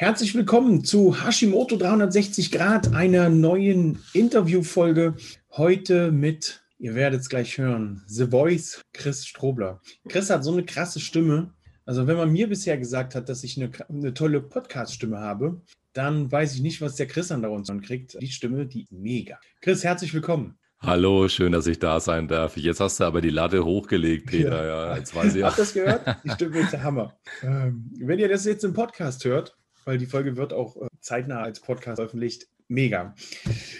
Herzlich willkommen zu Hashimoto 360 Grad, einer neuen Interviewfolge. Heute mit, ihr werdet es gleich hören, The Voice Chris Strobler. Chris hat so eine krasse Stimme. Also wenn man mir bisher gesagt hat, dass ich eine, eine tolle Podcast-Stimme habe, dann weiß ich nicht, was der Chris an uns kriegt. Die Stimme, die mega. Chris, herzlich willkommen. Hallo, schön, dass ich da sein darf. Jetzt hast du aber die Latte hochgelegt, Peter. Ja, ja jetzt weiß ich. Habt ihr das gehört? Die Stimme ist der Hammer. Ähm, wenn ihr das jetzt im Podcast hört, weil die Folge wird auch äh, zeitnah als Podcast veröffentlicht. Mega.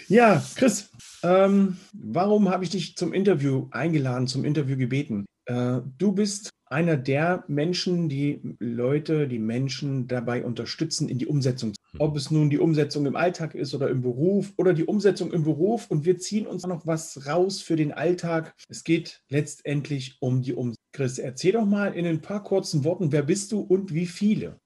Ja, Chris, ähm, warum habe ich dich zum Interview eingeladen, zum Interview gebeten? Äh, du bist einer der Menschen, die Leute, die Menschen dabei unterstützen, in die Umsetzung. Hm. Ob es nun die Umsetzung im Alltag ist oder im Beruf oder die Umsetzung im Beruf. Und wir ziehen uns noch was raus für den Alltag. Es geht letztendlich um die Umsetzung. Chris, erzähl doch mal in ein paar kurzen Worten, wer bist du und wie viele?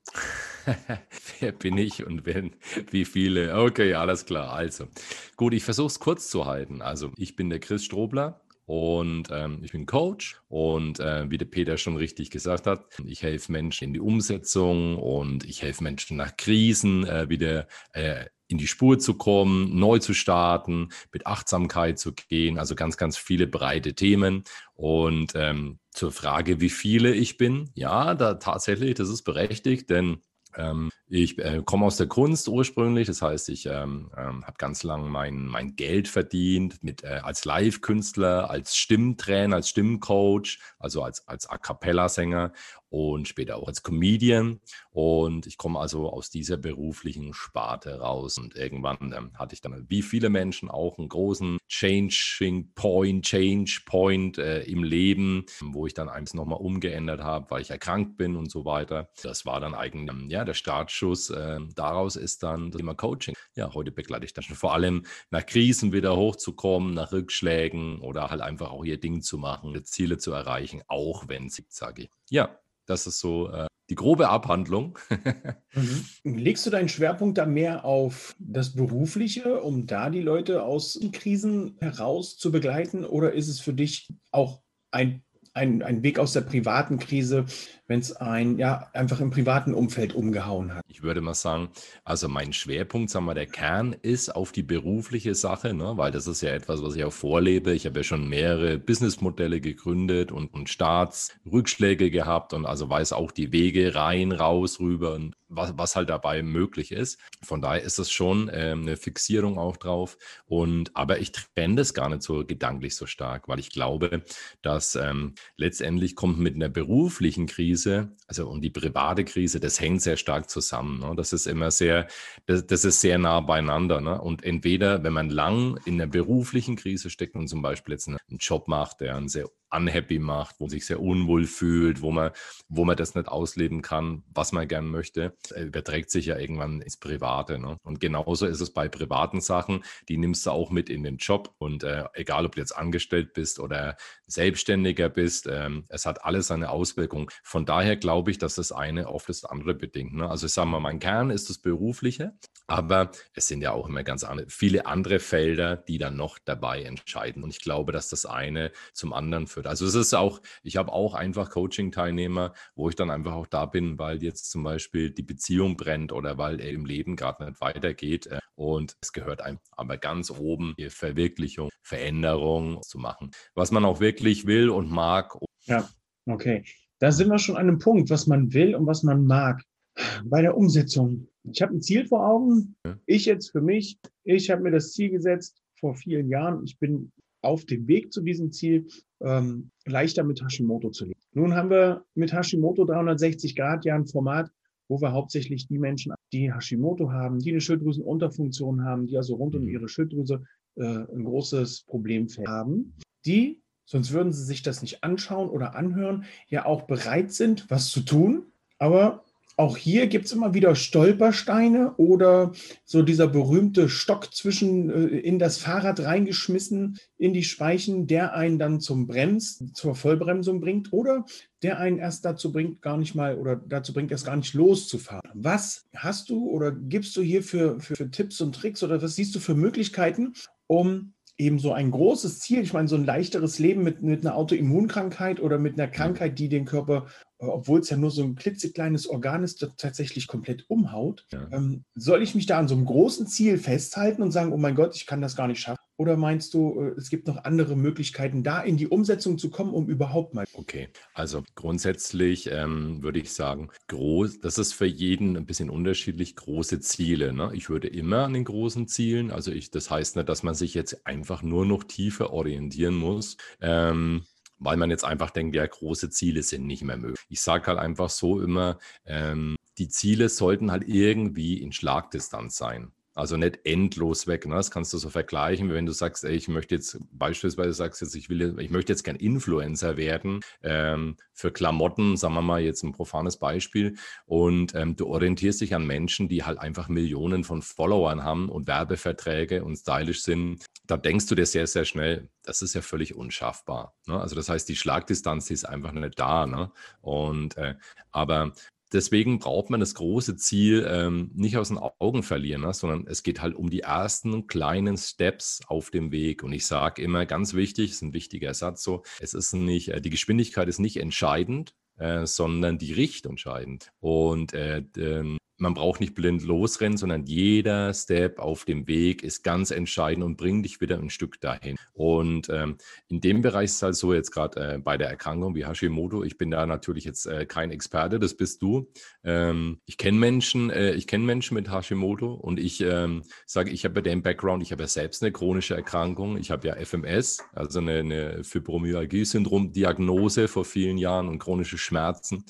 Wer bin ich und wenn, wie viele? Okay, alles klar. Also, gut, ich versuche es kurz zu halten. Also, ich bin der Chris Strobler. Und ähm, ich bin Coach und äh, wie der Peter schon richtig gesagt hat, ich helfe Menschen in die Umsetzung und ich helfe Menschen nach Krisen äh, wieder äh, in die Spur zu kommen, neu zu starten, mit Achtsamkeit zu gehen, also ganz, ganz viele breite Themen. Und ähm, zur Frage, wie viele ich bin, ja, da tatsächlich, das ist berechtigt, denn ähm, ich äh, komme aus der Kunst ursprünglich, das heißt, ich ähm, ähm, habe ganz lang mein, mein Geld verdient mit, äh, als Live-Künstler, als Stimmtrainer, als Stimmcoach, also als, als A Cappella-Sänger und später auch als Comedian. Und ich komme also aus dieser beruflichen Sparte raus. Und irgendwann ähm, hatte ich dann, wie viele Menschen, auch einen großen Changing Point, Change Point äh, im Leben, wo ich dann eins nochmal umgeändert habe, weil ich erkrankt bin und so weiter. Das war dann eigentlich ähm, ja, der Startschuss. Äh, daraus ist dann das Thema Coaching. Ja, heute begleite ich das schon vor allem nach Krisen wieder hochzukommen, nach Rückschlägen oder halt einfach auch ihr Ding zu machen, Ziele zu erreichen, auch wenn sie, sage ich. Ja, das ist so äh, die grobe Abhandlung. mhm. Legst du deinen Schwerpunkt da mehr auf das Berufliche, um da die Leute aus Krisen heraus zu begleiten? Oder ist es für dich auch ein ein, ein Weg aus der privaten Krise, wenn es ein ja einfach im privaten Umfeld umgehauen hat? Ich würde mal sagen, also mein Schwerpunkt, sagen wir, der Kern ist auf die berufliche Sache, ne? weil das ist ja etwas, was ich auch vorlebe. Ich habe ja schon mehrere Businessmodelle gegründet und, und Staatsrückschläge gehabt und also weiß auch die Wege rein, raus, rüber und was, was halt dabei möglich ist. Von daher ist es schon ähm, eine Fixierung auch drauf. Und aber ich trenne das gar nicht so gedanklich so stark, weil ich glaube, dass ähm, letztendlich kommt mit einer beruflichen Krise, also und die private Krise, das hängt sehr stark zusammen. Ne? Das ist immer sehr, das, das ist sehr nah beieinander. Ne? Und entweder, wenn man lang in einer beruflichen Krise steckt und zum Beispiel jetzt einen Job macht, der einen sehr unhappy macht, wo man sich sehr unwohl fühlt, wo man, wo man das nicht ausleben kann, was man gern möchte, überträgt sich ja irgendwann ins Private. Ne? Und genauso ist es bei privaten Sachen, die nimmst du auch mit in den Job. Und äh, egal, ob du jetzt angestellt bist oder Selbstständiger bist, ähm, es hat alles eine Auswirkung. Von daher glaube ich, dass das eine oft das andere bedingt. Ne? Also ich sage mal, mein Kern ist das Berufliche, aber es sind ja auch immer ganz andere, viele andere Felder, die dann noch dabei entscheiden. Und ich glaube, dass das eine zum anderen führt. Also es ist auch, ich habe auch einfach Coaching-Teilnehmer, wo ich dann einfach auch da bin, weil jetzt zum Beispiel die Beziehung brennt oder weil er im Leben gerade nicht weitergeht. Äh, und es gehört einem aber ganz oben die Verwirklichung, Veränderung zu machen, was man auch wirklich will und mag. Ja, okay. Da sind wir schon an einem Punkt, was man will und was man mag. Bei der Umsetzung. Ich habe ein Ziel vor Augen. Ich jetzt für mich, ich habe mir das Ziel gesetzt vor vielen Jahren. Ich bin auf dem Weg zu diesem Ziel ähm, leichter mit Hashimoto zu leben. Nun haben wir mit Hashimoto 360 Grad ja ein Format, wo wir hauptsächlich die Menschen, die Hashimoto haben, die eine Schilddrüsenunterfunktion haben, die also rund um mhm. ihre Schilddrüse äh, ein großes Problem haben, die sonst würden sie sich das nicht anschauen oder anhören, ja auch bereit sind, was zu tun. Aber auch hier gibt es immer wieder Stolpersteine oder so dieser berühmte Stock zwischen äh, in das Fahrrad reingeschmissen, in die Speichen, der einen dann zum Brems, zur Vollbremsung bringt oder der einen erst dazu bringt, gar nicht mal oder dazu bringt, erst gar nicht loszufahren. Was hast du oder gibst du hier für, für, für Tipps und Tricks oder was siehst du für Möglichkeiten, um eben so ein großes Ziel, ich meine, so ein leichteres Leben mit, mit einer Autoimmunkrankheit oder mit einer Krankheit, die den Körper, äh, obwohl es ja nur so ein klitzekleines Organ ist, tatsächlich komplett umhaut. Ja. Ähm, soll ich mich da an so einem großen Ziel festhalten und sagen, oh mein Gott, ich kann das gar nicht schaffen? Oder meinst du, äh, es gibt noch andere Möglichkeiten, da in die Umsetzung zu kommen, um überhaupt mal. Okay, also grundsätzlich ähm, würde ich sagen, groß, das ist für jeden ein bisschen unterschiedlich, große Ziele. Ne? Ich würde immer an den großen Zielen, also ich, das heißt nicht, dass man sich jetzt einfach nur noch tiefer orientieren muss. Ähm, weil man jetzt einfach denkt, ja, große Ziele sind nicht mehr möglich. Ich sage halt einfach so immer, ähm, die Ziele sollten halt irgendwie in Schlagdistanz sein. Also nicht endlos weg. Ne? Das kannst du so vergleichen, wenn du sagst, ey, ich möchte jetzt beispielsweise sagst jetzt, ich will, ich möchte jetzt gern Influencer werden ähm, für Klamotten, sagen wir mal jetzt ein profanes Beispiel. Und ähm, du orientierst dich an Menschen, die halt einfach Millionen von Followern haben und Werbeverträge und stylisch sind. Da denkst du dir sehr, sehr schnell, das ist ja völlig unschaffbar. Ne? Also das heißt, die Schlagdistanz die ist einfach nicht da. Ne? Und äh, aber deswegen braucht man das große Ziel ähm, nicht aus den Augen verlieren, ne? sondern es geht halt um die ersten kleinen Steps auf dem Weg. Und ich sage immer ganz wichtig, ist ein wichtiger Satz so, es ist nicht, äh, die Geschwindigkeit ist nicht entscheidend, äh, sondern die Richtung entscheidend. Und äh, ähm, man braucht nicht blind losrennen, sondern jeder Step auf dem Weg ist ganz entscheidend und bringt dich wieder ein Stück dahin. Und ähm, in dem Bereich ist es halt so, jetzt gerade äh, bei der Erkrankung wie Hashimoto, ich bin da natürlich jetzt äh, kein Experte, das bist du. Ähm, ich kenne Menschen, äh, ich kenne Menschen mit Hashimoto und ich ähm, sage, ich habe ja den Background, ich habe ja selbst eine chronische Erkrankung, ich habe ja FMS, also eine, eine Fibromyalgie-Syndrom-Diagnose vor vielen Jahren und chronische Schmerzen.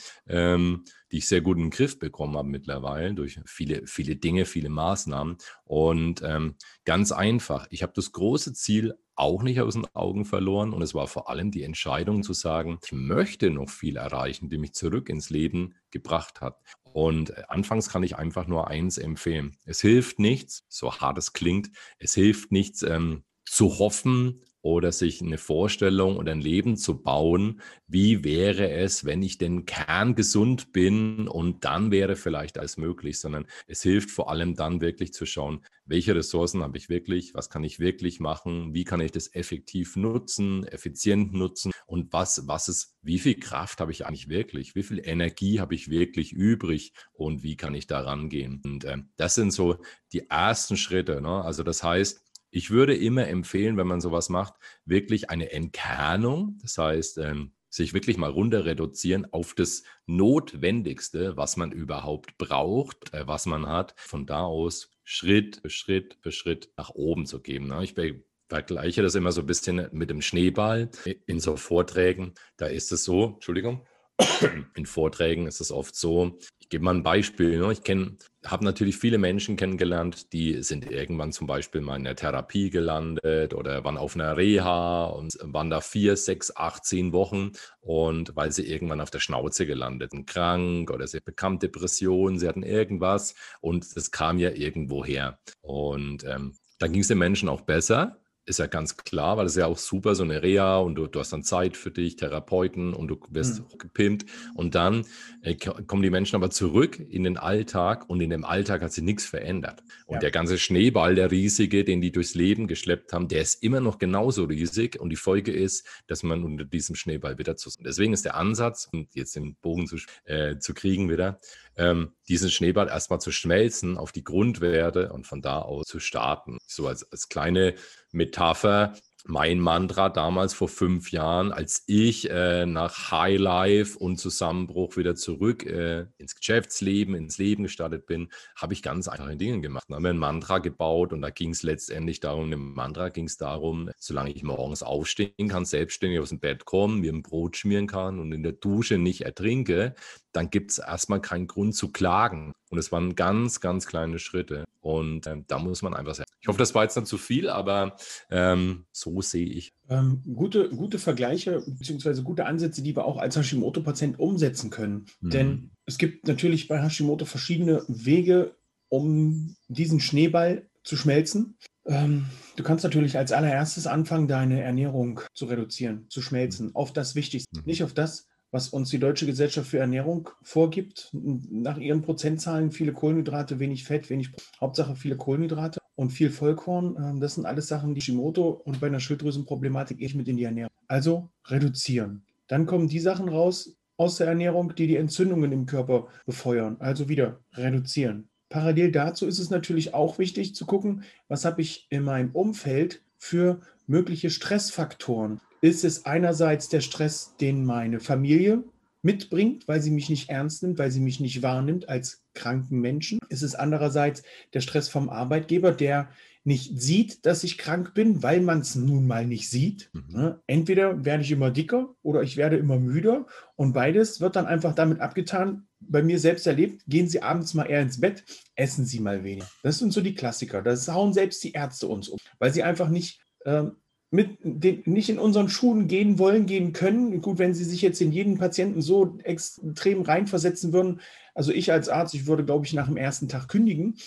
Die ich sehr gut in den Griff bekommen habe mittlerweile durch viele, viele Dinge, viele Maßnahmen. Und ähm, ganz einfach, ich habe das große Ziel auch nicht aus den Augen verloren und es war vor allem die Entscheidung zu sagen, ich möchte noch viel erreichen, die mich zurück ins Leben gebracht hat. Und äh, anfangs kann ich einfach nur eins empfehlen. Es hilft nichts, so hart es klingt, es hilft nichts ähm, zu hoffen oder sich eine Vorstellung oder ein Leben zu bauen, wie wäre es, wenn ich denn kerngesund bin und dann wäre vielleicht alles möglich, sondern es hilft vor allem dann wirklich zu schauen, welche Ressourcen habe ich wirklich, was kann ich wirklich machen, wie kann ich das effektiv nutzen, effizient nutzen und was, was ist, wie viel Kraft habe ich eigentlich wirklich, wie viel Energie habe ich wirklich übrig und wie kann ich da rangehen. Und äh, das sind so die ersten Schritte. Ne? Also das heißt, ich würde immer empfehlen, wenn man sowas macht, wirklich eine Entkernung, das heißt, ähm, sich wirklich mal runter reduzieren auf das Notwendigste, was man überhaupt braucht, äh, was man hat. Von da aus Schritt für Schritt für Schritt nach oben zu geben. Ne? Ich vergleiche das immer so ein bisschen mit dem Schneeball in so Vorträgen. Da ist es so, Entschuldigung, in Vorträgen ist es oft so, ich gebe mal ein Beispiel. Ne? Ich kenne, habe natürlich viele Menschen kennengelernt, die sind irgendwann zum Beispiel mal in der Therapie gelandet oder waren auf einer Reha und waren da vier, sechs, acht, zehn Wochen und weil sie irgendwann auf der Schnauze gelandet sind, krank oder sie bekamen Depressionen, sie hatten irgendwas und das kam ja irgendwo her. Und ähm, dann ging es den Menschen auch besser ist ja ganz klar, weil es ja auch super, so eine Reha und du, du hast dann Zeit für dich, Therapeuten und du wirst mhm. gepimpt. Und dann äh, kommen die Menschen aber zurück in den Alltag und in dem Alltag hat sich nichts verändert. Und ja. der ganze Schneeball, der riesige, den die durchs Leben geschleppt haben, der ist immer noch genauso riesig. Und die Folge ist, dass man unter diesem Schneeball wieder zu. Deswegen ist der Ansatz, um jetzt den Bogen zu, äh, zu kriegen wieder, ähm, diesen Schneeball erstmal zu schmelzen auf die Grundwerte und von da aus zu starten. So als, als kleine Metapher mein Mantra damals vor fünf Jahren, als ich äh, nach Highlife und Zusammenbruch wieder zurück äh, ins Geschäftsleben, ins Leben gestartet bin, habe ich ganz einfache Dinge gemacht. Da haben wir ein Mantra gebaut und da ging es letztendlich darum, im Mantra ging es darum, solange ich morgens aufstehen kann, selbstständig aus dem Bett kommen, mir ein Brot schmieren kann und in der Dusche nicht ertrinke, dann gibt es erstmal keinen Grund zu klagen. Und es waren ganz, ganz kleine Schritte. Und ähm, da muss man einfach sagen. Ich hoffe, das war jetzt dann zu viel, aber ähm, so sehe ich. Ähm, gute, gute Vergleiche bzw. gute Ansätze, die wir auch als Hashimoto-Patient umsetzen können. Mhm. Denn es gibt natürlich bei Hashimoto verschiedene Wege, um diesen Schneeball zu schmelzen. Ähm, du kannst natürlich als allererstes anfangen, deine Ernährung zu reduzieren, zu schmelzen, auf das Wichtigste, mhm. nicht auf das, was uns die Deutsche Gesellschaft für Ernährung vorgibt. Nach ihren Prozentzahlen viele Kohlenhydrate, wenig Fett, wenig, Hauptsache viele Kohlenhydrate und viel Vollkorn. Ähm, das sind alles Sachen, die Shimoto und bei einer Schilddrüsenproblematik ich mit in die Ernährung. Also reduzieren. Dann kommen die Sachen raus aus der Ernährung, die die Entzündungen im Körper befeuern. Also wieder reduzieren. Parallel dazu ist es natürlich auch wichtig zu gucken, was habe ich in meinem Umfeld für mögliche Stressfaktoren ist es einerseits der Stress, den meine Familie mitbringt, weil sie mich nicht ernst nimmt, weil sie mich nicht wahrnimmt als kranken Menschen. Ist es andererseits der Stress vom Arbeitgeber, der nicht sieht, dass ich krank bin, weil man es nun mal nicht sieht. Mhm. Ne? Entweder werde ich immer dicker oder ich werde immer müder und beides wird dann einfach damit abgetan. Bei mir selbst erlebt, gehen Sie abends mal eher ins Bett, essen Sie mal wenig. Das sind so die Klassiker. Das hauen selbst die Ärzte uns um, weil sie einfach nicht ähm, mit den, nicht in unseren Schuhen gehen wollen, gehen können. Gut, wenn Sie sich jetzt in jeden Patienten so extrem reinversetzen würden. Also ich als Arzt, ich würde, glaube ich, nach dem ersten Tag kündigen,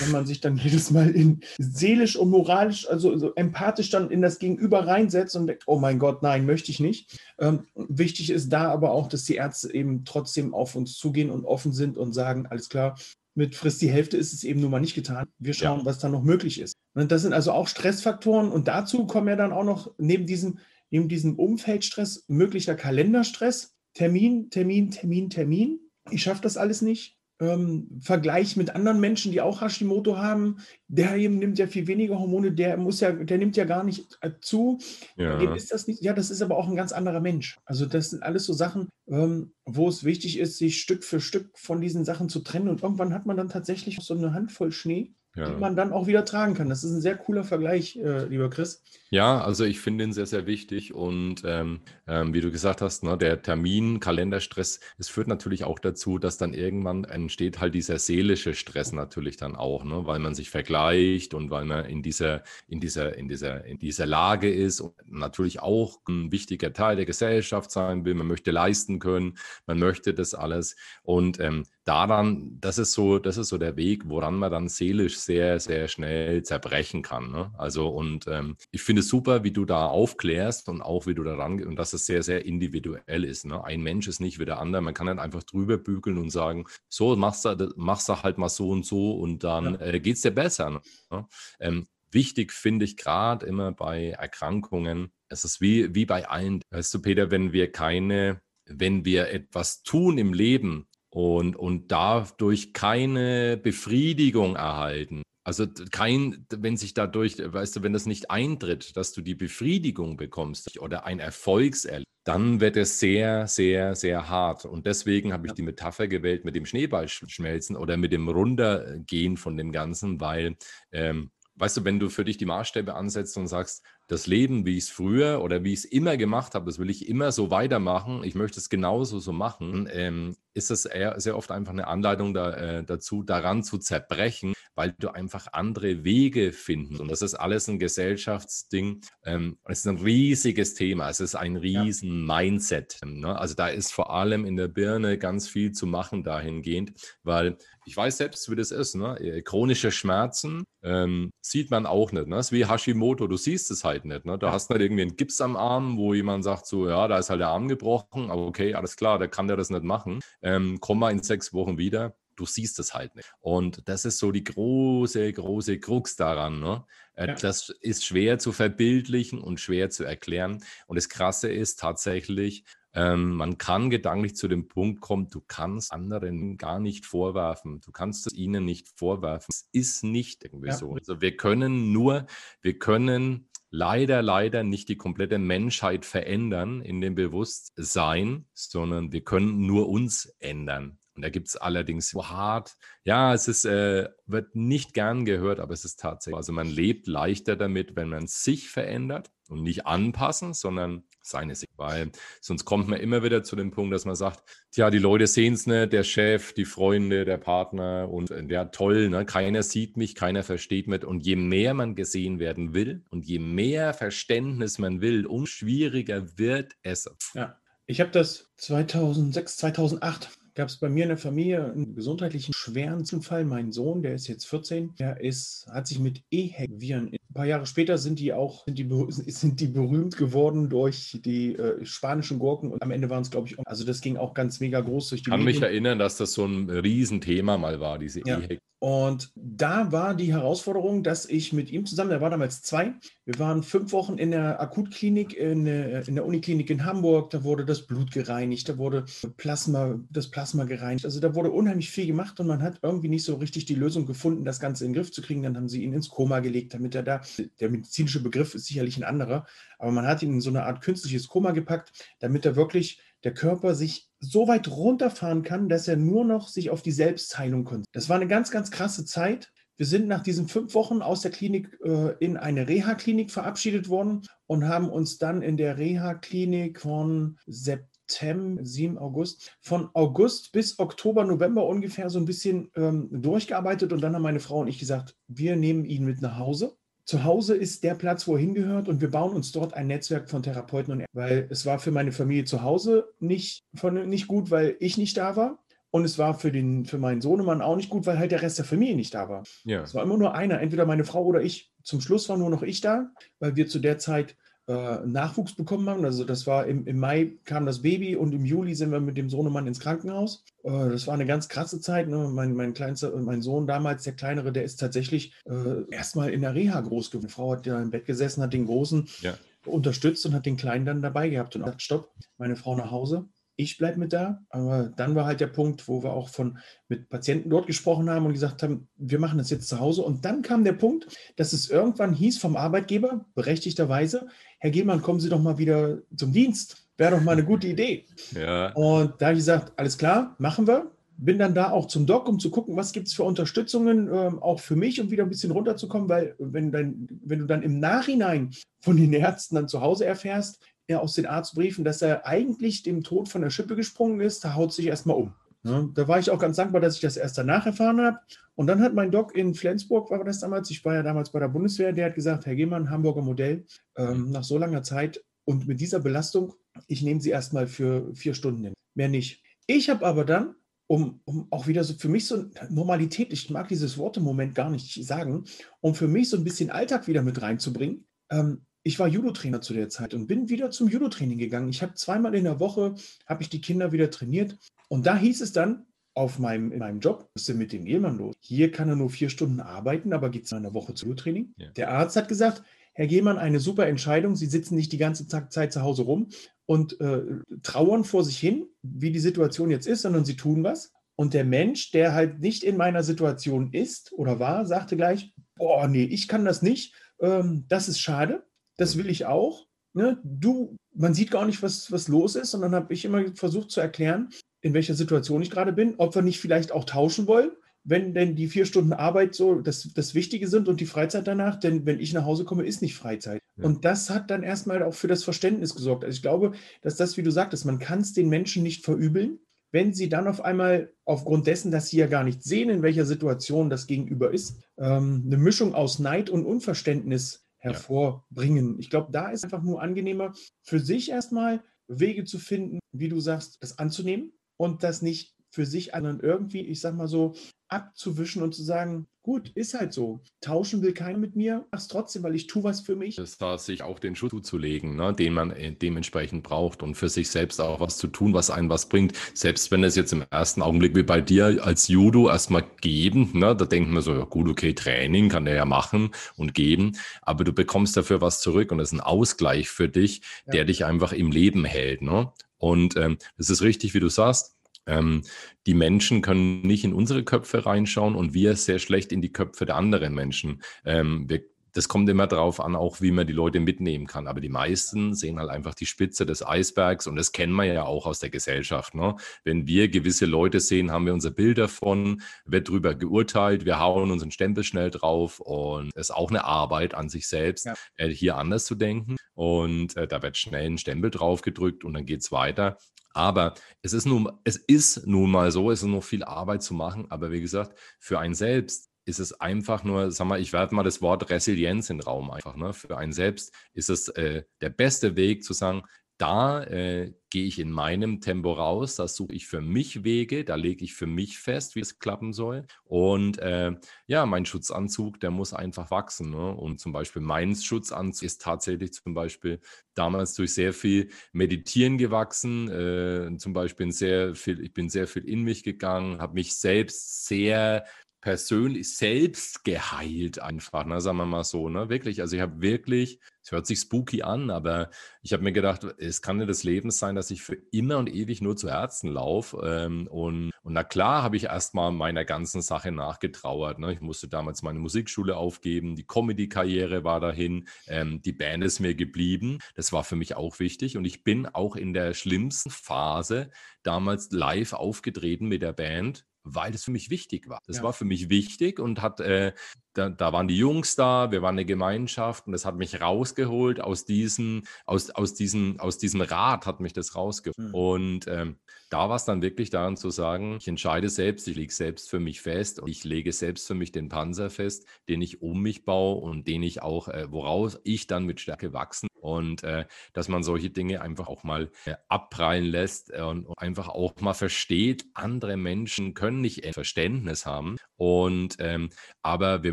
wenn man sich dann jedes Mal in seelisch und moralisch, also so empathisch dann in das Gegenüber reinsetzt und denkt, oh mein Gott, nein, möchte ich nicht. Ähm, wichtig ist da aber auch, dass die Ärzte eben trotzdem auf uns zugehen und offen sind und sagen, alles klar, mit frisst die Hälfte ist es eben nun mal nicht getan. Wir schauen, ja. was da noch möglich ist. Und das sind also auch Stressfaktoren und dazu kommen ja dann auch noch neben diesem, neben diesem Umfeldstress möglicher Kalenderstress, Termin, Termin, Termin, Termin. Ich schaffe das alles nicht ähm, Vergleich mit anderen Menschen, die auch Hashimoto haben, der nimmt ja viel weniger Hormone, der muss ja, der nimmt ja gar nicht äh, zu. Ja. Dem ist das nicht, ja, das ist aber auch ein ganz anderer Mensch. Also das sind alles so Sachen, ähm, wo es wichtig ist, sich Stück für Stück von diesen Sachen zu trennen. Und irgendwann hat man dann tatsächlich so eine Handvoll Schnee, ja. die man dann auch wieder tragen kann. Das ist ein sehr cooler Vergleich, äh, lieber Chris. Ja, also ich finde ihn sehr, sehr wichtig. Und ähm, ähm, wie du gesagt hast, ne, der Termin, Kalenderstress, es führt natürlich auch dazu, dass dann irgendwann entsteht halt dieser seelische Stress natürlich dann auch, ne, weil man sich vergleicht und weil man in dieser, in dieser, in dieser, in dieser Lage ist und natürlich auch ein wichtiger Teil der Gesellschaft sein will. Man möchte leisten können, man möchte das alles. Und ähm, daran, das ist so, das ist so der Weg, woran man dann seelisch sehr, sehr schnell zerbrechen kann. Ne? Also und ähm, ich finde es super, wie du da aufklärst und auch wie du daran gehst und dass es sehr, sehr individuell ist. Ne? Ein Mensch ist nicht wie der andere. Man kann nicht einfach drüber bügeln und sagen, so machst du, machst du halt mal so und so und dann ja. äh, geht es dir besser. Ne? Ähm, wichtig finde ich gerade immer bei Erkrankungen, es ist wie, wie bei allen, weißt du, Peter, wenn wir keine, wenn wir etwas tun im Leben, und, und dadurch keine Befriedigung erhalten. Also kein, wenn sich dadurch, weißt du, wenn das nicht eintritt, dass du die Befriedigung bekommst oder ein Erfolgserlebnis, dann wird es sehr, sehr, sehr hart. Und deswegen habe ich die Metapher gewählt mit dem Schneeballschmelzen oder mit dem Runtergehen von dem Ganzen, weil, ähm, weißt du, wenn du für dich die Maßstäbe ansetzt und sagst, das Leben, wie ich es früher oder wie ich es immer gemacht habe, das will ich immer so weitermachen, ich möchte es genauso so machen, ähm, ist es sehr oft einfach eine Anleitung da, äh, dazu, daran zu zerbrechen, weil du einfach andere Wege finden. Und das ist alles ein Gesellschaftsding. Ähm, es ist ein riesiges Thema. Es ist ein riesen. Mindset. Ne? Also da ist vor allem in der Birne ganz viel zu machen dahingehend, weil ich weiß selbst, wie das ist. Ne? Äh, chronische Schmerzen ähm, sieht man auch nicht. Ne? Das ist wie Hashimoto, du siehst es halt nicht. Ne? Da ja. hast du halt irgendwie einen Gips am Arm, wo jemand sagt so, ja, da ist halt der Arm gebrochen, aber okay, alles klar, der kann der das nicht machen. Ähm, komm mal in sechs Wochen wieder du siehst es halt nicht. Und das ist so die große, große Krux daran. Ne? Äh, ja. Das ist schwer zu verbildlichen und schwer zu erklären. Und das Krasse ist tatsächlich, ähm, man kann gedanklich zu dem Punkt kommen, du kannst anderen gar nicht vorwerfen. Du kannst es ihnen nicht vorwerfen. Es ist nicht irgendwie ja. so. Also wir können nur, wir können leider, leider nicht die komplette Menschheit verändern in dem Bewusstsein, sondern wir können nur uns ändern. Und da gibt es allerdings so hart, ja, es ist, äh, wird nicht gern gehört, aber es ist tatsächlich, also man lebt leichter damit, wenn man sich verändert und nicht anpassen, sondern seine Sicht. Weil sonst kommt man immer wieder zu dem Punkt, dass man sagt, ja, die Leute sehen es nicht, der Chef, die Freunde, der Partner und äh, ja, toll, ne? keiner sieht mich, keiner versteht mich. Und je mehr man gesehen werden will und je mehr Verständnis man will, umso schwieriger wird es. Ja, ich habe das 2006, 2008 gab es bei mir in der Familie einen gesundheitlichen schweren Fall. Mein Sohn, der ist jetzt 14, der ist, hat sich mit EHEC-Viren. Ein paar Jahre später sind die auch sind die, sind die berühmt geworden durch die äh, spanischen Gurken und am Ende waren es, glaube ich, also das ging auch ganz mega groß durch die Ich kann Medien. mich erinnern, dass das so ein Riesenthema mal war, diese ja. EHEC. Und da war die Herausforderung, dass ich mit ihm zusammen, er war damals zwei, wir waren fünf Wochen in der Akutklinik, in, äh, in der Uniklinik in Hamburg, da wurde das Blut gereinigt, da wurde Plasma, das Plasma gereinigt. Also da wurde unheimlich viel gemacht und man hat irgendwie nicht so richtig die Lösung gefunden, das Ganze in den Griff zu kriegen. Dann haben sie ihn ins Koma gelegt, damit er da, der medizinische Begriff ist sicherlich ein anderer, aber man hat ihn in so eine Art künstliches Koma gepackt, damit er wirklich der Körper sich so weit runterfahren kann, dass er nur noch sich auf die Selbstheilung konzentriert. Das war eine ganz, ganz krasse Zeit. Wir sind nach diesen fünf Wochen aus der Klinik äh, in eine Reha-Klinik verabschiedet worden und haben uns dann in der Reha-Klinik von September, 7 August, von August bis Oktober, November ungefähr so ein bisschen ähm, durchgearbeitet. Und dann haben meine Frau und ich gesagt, wir nehmen ihn mit nach Hause zu Hause ist der Platz, wo er hingehört und wir bauen uns dort ein Netzwerk von Therapeuten und weil es war für meine Familie zu Hause nicht, von, nicht gut, weil ich nicht da war. Und es war für, den, für meinen Sohnemann auch nicht gut, weil halt der Rest der Familie nicht da war. Ja. Es war immer nur einer, entweder meine Frau oder ich. Zum Schluss war nur noch ich da, weil wir zu der Zeit äh, Nachwuchs bekommen haben. Also das war im, im Mai kam das Baby und im Juli sind wir mit dem Sohnemann ins Krankenhaus. Äh, das war eine ganz krasse Zeit. Ne? Mein, mein, kleinster, mein Sohn damals, der kleinere, der ist tatsächlich äh, erstmal in der Reha groß geworden. Die Frau hat ja im Bett gesessen, hat den Großen ja. unterstützt und hat den Kleinen dann dabei gehabt und sagt, stopp, meine Frau nach Hause ich bleibe mit da. Aber dann war halt der Punkt, wo wir auch von, mit Patienten dort gesprochen haben und gesagt haben, wir machen das jetzt zu Hause. Und dann kam der Punkt, dass es irgendwann hieß vom Arbeitgeber, berechtigterweise, Herr Gehlmann, kommen Sie doch mal wieder zum Dienst. Wäre doch mal eine gute Idee. Ja. Und da habe ich gesagt, alles klar, machen wir. Bin dann da auch zum Doc, um zu gucken, was gibt es für Unterstützungen, ähm, auch für mich, um wieder ein bisschen runterzukommen, weil wenn, dein, wenn du dann im Nachhinein von den Ärzten dann zu Hause erfährst, ja, aus den Arztbriefen, dass er eigentlich dem Tod von der Schippe gesprungen ist, da haut sich erstmal um. Ja, da war ich auch ganz dankbar, dass ich das erst danach erfahren habe. Und dann hat mein Doc in Flensburg, war das damals, ich war ja damals bei der Bundeswehr, der hat gesagt, Herr Gehmann, Hamburger Modell, ähm, nach so langer Zeit und mit dieser Belastung, ich nehme sie erstmal für vier Stunden hin, mehr nicht. Ich habe aber dann, um, um auch wieder so für mich so Normalität, ich mag dieses Wort im Moment gar nicht sagen, um für mich so ein bisschen Alltag wieder mit reinzubringen, ähm, ich war Judo-Trainer zu der Zeit und bin wieder zum Judo-Training gegangen. Ich habe zweimal in der Woche, habe ich die Kinder wieder trainiert. Und da hieß es dann, auf meinem, in meinem Job, was ist denn mit dem Ehemann los? Hier kann er nur vier Stunden arbeiten, aber geht es in einer Woche zu Training. Ja. Der Arzt hat gesagt, Herr Gehmann, eine super Entscheidung. Sie sitzen nicht die ganze Zeit zu Hause rum und äh, trauern vor sich hin, wie die Situation jetzt ist, sondern sie tun was. Und der Mensch, der halt nicht in meiner Situation ist oder war, sagte gleich, boah, nee, ich kann das nicht. Ähm, das ist schade das will ich auch. Ne? Du, man sieht gar nicht, was, was los ist, sondern habe ich immer versucht zu erklären, in welcher Situation ich gerade bin, ob wir nicht vielleicht auch tauschen wollen, wenn denn die vier Stunden Arbeit so das, das Wichtige sind und die Freizeit danach, denn wenn ich nach Hause komme, ist nicht Freizeit. Ja. Und das hat dann erstmal auch für das Verständnis gesorgt. Also ich glaube, dass das, wie du sagtest, man kann es den Menschen nicht verübeln, wenn sie dann auf einmal aufgrund dessen, dass sie ja gar nicht sehen, in welcher Situation das Gegenüber ist, ähm, eine Mischung aus Neid und Unverständnis hervorbringen. Ich glaube, da ist einfach nur angenehmer, für sich erstmal Wege zu finden, wie du sagst, das anzunehmen und das nicht für sich anderen irgendwie, ich sag mal so, abzuwischen und zu sagen, gut, ist halt so. Tauschen will keiner mit mir, mach's trotzdem, weil ich tue was für mich. Das da sich auch den Schutz zuzulegen, ne, den man äh, dementsprechend braucht und für sich selbst auch was zu tun, was einen was bringt. Selbst wenn es jetzt im ersten Augenblick wie bei dir als Judo erstmal geben, ne, da denkt man so, ja gut, okay, Training kann der ja machen und geben, aber du bekommst dafür was zurück und das ist ein Ausgleich für dich, ja. der dich einfach im Leben hält. Ne? Und ähm, das ist richtig, wie du sagst, ähm, die Menschen können nicht in unsere Köpfe reinschauen und wir sehr schlecht in die Köpfe der anderen Menschen. Ähm, wir das kommt immer darauf an, auch wie man die Leute mitnehmen kann. Aber die meisten sehen halt einfach die Spitze des Eisbergs und das kennen wir ja auch aus der Gesellschaft. Ne? Wenn wir gewisse Leute sehen, haben wir unser Bild davon, wird drüber geurteilt, wir hauen unseren Stempel schnell drauf und es ist auch eine Arbeit an sich selbst, ja. äh, hier anders zu denken. Und äh, da wird schnell ein Stempel drauf gedrückt und dann geht es weiter. Aber es ist nun, es ist nun mal so, es ist noch viel Arbeit zu machen. Aber wie gesagt, für einen selbst ist es einfach nur, sag mal, ich werfe mal das Wort Resilienz in den Raum einfach. Ne? Für einen selbst ist es äh, der beste Weg zu sagen, da äh, gehe ich in meinem Tempo raus, da suche ich für mich Wege, da lege ich für mich fest, wie es klappen soll. Und äh, ja, mein Schutzanzug, der muss einfach wachsen. Ne? Und zum Beispiel mein Schutzanzug ist tatsächlich zum Beispiel damals durch sehr viel Meditieren gewachsen. Äh, zum Beispiel sehr viel, ich bin sehr viel in mich gegangen, habe mich selbst sehr persönlich selbst geheilt einfach, ne, sagen wir mal so, ne, wirklich. Also ich habe wirklich, es hört sich spooky an, aber ich habe mir gedacht, es kann nicht das Leben sein, dass ich für immer und ewig nur zu Ärzten laufe. Ähm, und, und na klar habe ich erstmal meiner ganzen Sache nachgetrauert. Ne. Ich musste damals meine Musikschule aufgeben, die Comedy-Karriere war dahin, ähm, die Band ist mir geblieben. Das war für mich auch wichtig. Und ich bin auch in der schlimmsten Phase damals live aufgetreten mit der Band weil das für mich wichtig war. Das ja. war für mich wichtig und hat, äh, da, da, waren die Jungs da, wir waren eine Gemeinschaft und das hat mich rausgeholt aus diesem, aus, aus diesem, aus diesem Rad hat mich das rausgeholt. Mhm. Und ähm, da war es dann wirklich daran zu sagen, ich entscheide selbst, ich lege selbst für mich fest und ich lege selbst für mich den Panzer fest, den ich um mich baue und den ich auch, äh, woraus ich dann mit Stärke wachsen und äh, dass man solche Dinge einfach auch mal äh, abprallen lässt äh, und, und, einfach auch mal versteht, andere Menschen können nicht Verständnis haben. Und ähm, aber wir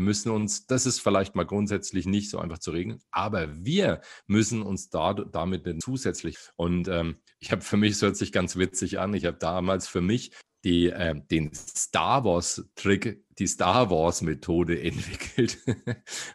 müssen uns, das ist vielleicht mal grundsätzlich nicht so einfach zu regeln, aber wir müssen uns da, damit zusätzlich und ähm, ich habe für mich, es hört sich ganz witzig an, ich habe damals für mich die, äh, den Star Wars-Trick die Star Wars-Methode entwickelt.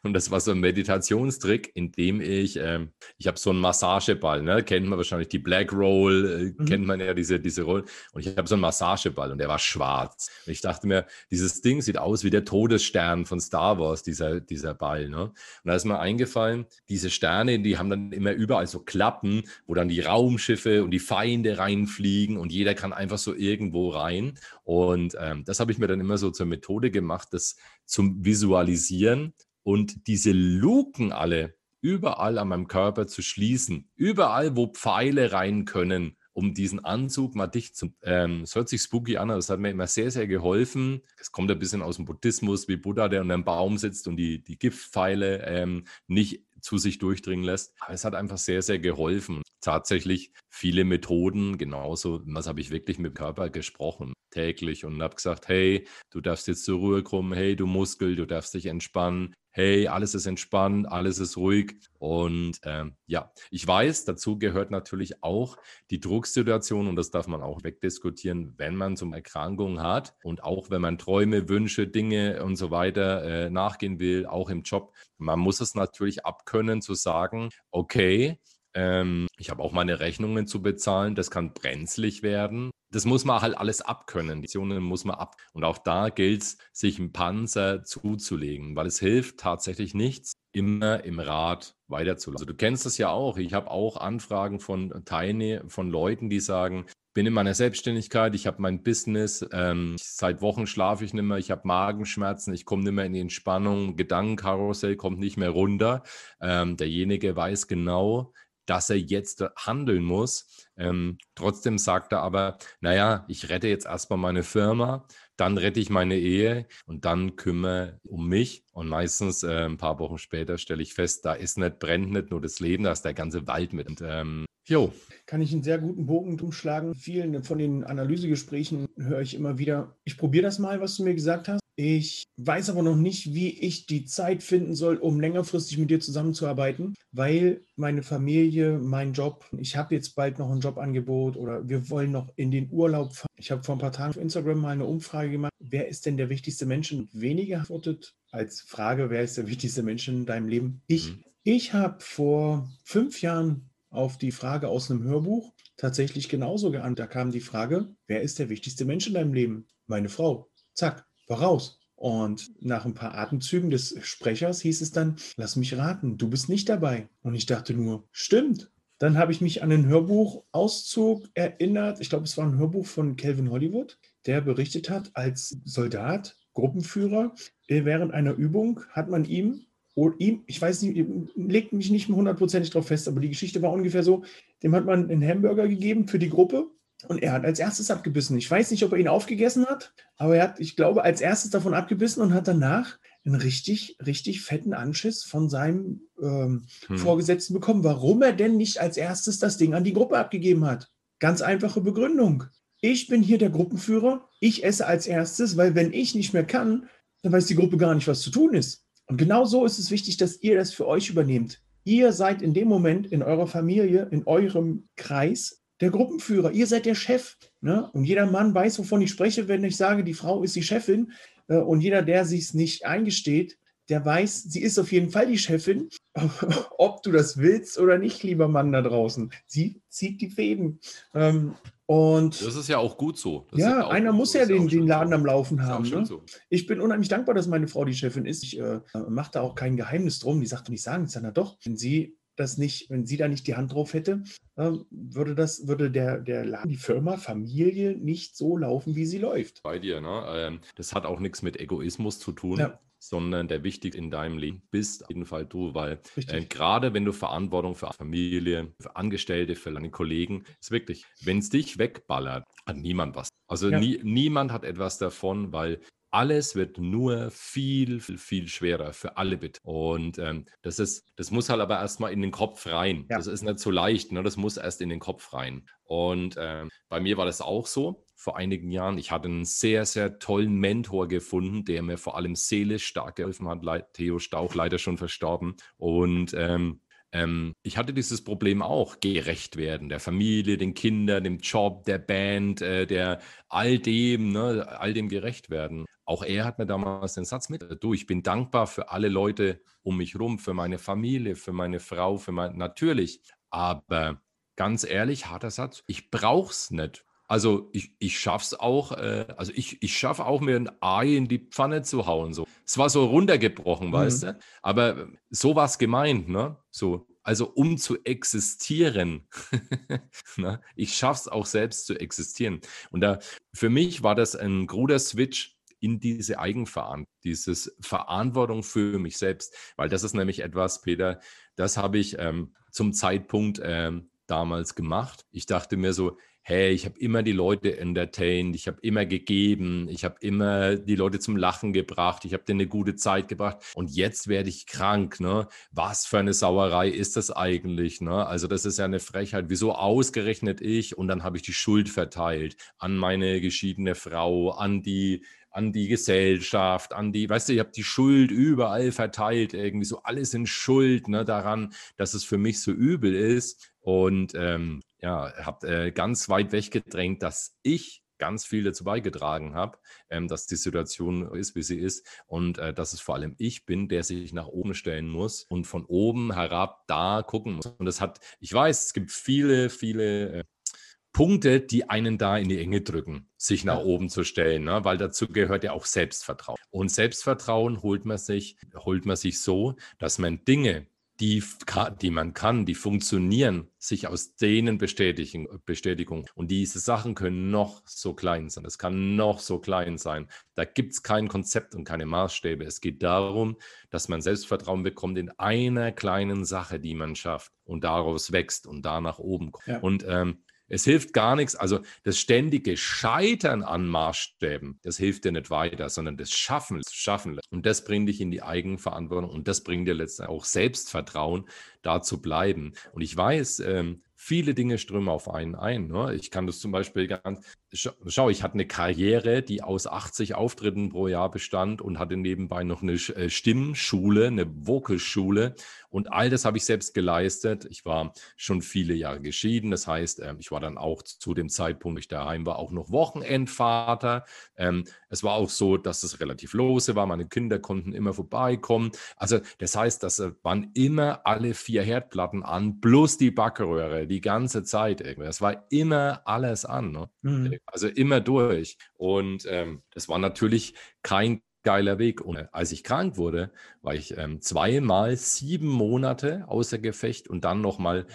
und das war so ein Meditationstrick, in dem ich, äh, ich habe so einen Massageball, ne? kennt man wahrscheinlich die Black Roll, äh, mhm. kennt man ja diese, diese Roll. Und ich habe so einen Massageball und der war schwarz. Und ich dachte mir, dieses Ding sieht aus wie der Todesstern von Star Wars, dieser, dieser Ball. Ne? Und da ist mir eingefallen, diese Sterne, die haben dann immer überall so Klappen, wo dann die Raumschiffe und die Feinde reinfliegen und jeder kann einfach so irgendwo rein. Und ähm, das habe ich mir dann immer so zur Methode gemacht, das zum Visualisieren und diese Luken alle überall an meinem Körper zu schließen. Überall, wo Pfeile rein können, um diesen Anzug mal dicht zu. Ähm, es hört sich spooky an, aber das hat mir immer sehr, sehr geholfen. Es kommt ein bisschen aus dem Buddhismus, wie Buddha, der unter einem Baum sitzt und die, die Giftpfeile ähm, nicht zu sich durchdringen lässt. Aber es hat einfach sehr, sehr geholfen. Tatsächlich viele Methoden, genauso, was habe ich wirklich mit dem Körper gesprochen, täglich und habe gesagt, hey, du darfst jetzt zur Ruhe kommen, hey, du Muskel, du darfst dich entspannen, hey, alles ist entspannt, alles ist ruhig. Und ähm, ja, ich weiß, dazu gehört natürlich auch die Drucksituation und das darf man auch wegdiskutieren, wenn man zum Erkrankung hat und auch wenn man Träume, Wünsche, Dinge und so weiter äh, nachgehen will, auch im Job. Man muss es natürlich abkönnen zu sagen, okay, ähm, ich habe auch meine Rechnungen zu bezahlen. Das kann brenzlig werden. Das muss man halt alles abkönnen. Die Optionen muss man ab. Und auch da gilt es, sich einen Panzer zuzulegen, weil es hilft tatsächlich nichts, immer im Rad weiterzulassen. Also du kennst das ja auch. Ich habe auch Anfragen von Teilnehmern, von Leuten, die sagen, bin in meiner Selbstständigkeit, ich habe mein Business, ähm, seit Wochen schlafe ich nicht mehr, ich habe Magenschmerzen, ich komme nicht mehr in die Entspannung, Gedankenkarussell kommt nicht mehr runter. Ähm, derjenige weiß genau, dass er jetzt handeln muss. Ähm, trotzdem sagt er aber, naja, ich rette jetzt erstmal meine Firma, dann rette ich meine Ehe und dann kümmere um mich. Und meistens äh, ein paar Wochen später stelle ich fest, da ist nicht, brennt nicht nur das Leben, da ist der ganze Wald mit. Und, ähm, jo. Kann ich einen sehr guten Bogen umschlagen. Vielen von den Analysegesprächen höre ich immer wieder, ich probiere das mal, was du mir gesagt hast. Ich weiß aber noch nicht, wie ich die Zeit finden soll, um längerfristig mit dir zusammenzuarbeiten, weil meine Familie, mein Job, ich habe jetzt bald noch ein Jobangebot oder wir wollen noch in den Urlaub fahren. Ich habe vor ein paar Tagen auf Instagram mal eine Umfrage gemacht, wer ist denn der wichtigste Mensch? Und weniger antwortet als Frage, wer ist der wichtigste Mensch in deinem Leben? Ich. Mhm. Ich habe vor fünf Jahren auf die Frage aus einem Hörbuch tatsächlich genauso geantwortet. Da kam die Frage, wer ist der wichtigste Mensch in deinem Leben? Meine Frau. Zack war raus. Und nach ein paar Atemzügen des Sprechers hieß es dann, lass mich raten, du bist nicht dabei. Und ich dachte nur, stimmt. Dann habe ich mich an den Hörbuchauszug erinnert. Ich glaube, es war ein Hörbuch von Calvin Hollywood, der berichtet hat, als Soldat, Gruppenführer, äh, während einer Übung hat man ihm ihm, ich weiß nicht, legt mich nicht hundertprozentig drauf fest, aber die Geschichte war ungefähr so, dem hat man einen Hamburger gegeben für die Gruppe und er hat als erstes abgebissen. Ich weiß nicht, ob er ihn aufgegessen hat, aber er hat, ich glaube, als erstes davon abgebissen und hat danach einen richtig, richtig fetten Anschiss von seinem ähm, hm. Vorgesetzten bekommen, warum er denn nicht als erstes das Ding an die Gruppe abgegeben hat. Ganz einfache Begründung. Ich bin hier der Gruppenführer, ich esse als erstes, weil wenn ich nicht mehr kann, dann weiß die Gruppe gar nicht, was zu tun ist. Und genau so ist es wichtig, dass ihr das für euch übernehmt. Ihr seid in dem Moment in eurer Familie, in eurem Kreis der Gruppenführer. Ihr seid der Chef. Ne? Und jeder Mann weiß, wovon ich spreche, wenn ich sage, die Frau ist die Chefin. Äh, und jeder, der sich nicht eingesteht, der weiß, sie ist auf jeden Fall die Chefin, ob du das willst oder nicht, lieber Mann da draußen. Sie zieht die Fäden. Ähm, und das ist ja auch gut so. Das ja, einer muss ja den, den Laden so. am Laufen haben. Ne? So. Ich bin unheimlich dankbar, dass meine Frau die Chefin ist. Ich äh, mache da auch kein Geheimnis drum. Die sagt nicht sagen, na doch, wenn sie das nicht, wenn sie da nicht die Hand drauf hätte, äh, würde das, würde der, der Laden, die Firma, Familie nicht so laufen, wie sie läuft. Bei dir, ne? Ähm, das hat auch nichts mit Egoismus zu tun. Ja sondern der wichtig in deinem Leben bist, auf jeden Fall du, weil äh, gerade wenn du Verantwortung für Familie, für Angestellte, für deine Kollegen, ist wirklich, wenn es dich wegballert, hat niemand was. Also ja. nie, niemand hat etwas davon, weil alles wird nur viel, viel, viel schwerer für alle bitte. Und ähm, das ist, das muss halt aber erstmal in den Kopf rein. Ja. Das ist nicht so leicht, ne? Das muss erst in den Kopf rein. Und ähm, bei mir war das auch so vor einigen Jahren. Ich hatte einen sehr, sehr tollen Mentor gefunden, der mir vor allem seelisch stark geholfen hat. Theo Stauch, leider schon verstorben. Und ähm, ähm, ich hatte dieses Problem auch, gerecht werden, der Familie, den Kindern, dem Job, der Band, äh, der all dem, ne, all dem gerecht werden. Auch er hat mir damals den Satz mit, du, ich bin dankbar für alle Leute um mich rum, für meine Familie, für meine Frau, für mein, natürlich, aber ganz ehrlich, harter Satz, ich brauch's nicht. Also ich, ich schaff's auch, äh, also ich, ich schaffe auch mir ein Ei in die Pfanne zu hauen. So. Es war so runtergebrochen, mhm. weißt du? Aber so es gemeint, ne? So, also um zu existieren. ne? Ich schaff's auch selbst zu existieren. Und da für mich war das ein guter Switch in diese Eigenverantwortung, dieses Verantwortung für mich selbst. Weil das ist nämlich etwas, Peter, das habe ich ähm, zum Zeitpunkt ähm, damals gemacht. Ich dachte mir so, hey, ich habe immer die Leute entertained, ich habe immer gegeben, ich habe immer die Leute zum Lachen gebracht, ich habe denen eine gute Zeit gebracht und jetzt werde ich krank, ne? Was für eine Sauerei ist das eigentlich, ne? Also das ist ja eine Frechheit. Wieso ausgerechnet ich und dann habe ich die Schuld verteilt an meine geschiedene Frau, an die an die Gesellschaft, an die, weißt du, ich habe die Schuld überall verteilt, irgendwie so alles in Schuld ne, daran, dass es für mich so übel ist. Und ähm, ja, habe äh, ganz weit weggedrängt, dass ich ganz viel dazu beigetragen habe, ähm, dass die Situation ist, wie sie ist und äh, dass es vor allem ich bin, der sich nach oben stellen muss und von oben herab da gucken muss. Und das hat, ich weiß, es gibt viele, viele äh, Punkte, die einen da in die Enge drücken, sich nach oben zu stellen, ne? weil dazu gehört ja auch Selbstvertrauen. Und Selbstvertrauen holt man sich, holt man sich so, dass man Dinge, die, die man kann, die funktionieren, sich aus denen bestätigen, Bestätigung. Und diese Sachen können noch so klein sein. Es kann noch so klein sein. Da gibt es kein Konzept und keine Maßstäbe. Es geht darum, dass man Selbstvertrauen bekommt in einer kleinen Sache, die man schafft und daraus wächst und da nach oben kommt. Ja. Und ähm, es hilft gar nichts. Also das ständige Scheitern an Maßstäben, das hilft dir nicht weiter, sondern das Schaffen, das Schaffen. Und das bringt dich in die Eigenverantwortung und das bringt dir letztendlich auch Selbstvertrauen, da zu bleiben. Und ich weiß, ähm, viele Dinge strömen auf einen ein. Ne? Ich kann das zum Beispiel ganz, schau, ich hatte eine Karriere, die aus 80 Auftritten pro Jahr bestand und hatte nebenbei noch eine äh, Stimmschule, eine Vocalschule und all das habe ich selbst geleistet. Ich war schon viele Jahre geschieden, das heißt, ähm, ich war dann auch zu dem Zeitpunkt, wo ich daheim war, auch noch Wochenendvater. Ähm, es war auch so, dass es relativ lose war, meine Kinder konnten immer vorbeikommen. Also das heißt, das waren immer alle vier Herdplatten an, plus die Backröhre, die ganze Zeit irgendwie. Es war immer alles an, ne? mhm. also immer durch. Und ähm, das war natürlich kein geiler Weg. Und äh, als ich krank wurde, war ich ähm, zweimal sieben Monate außer Gefecht und dann nochmal,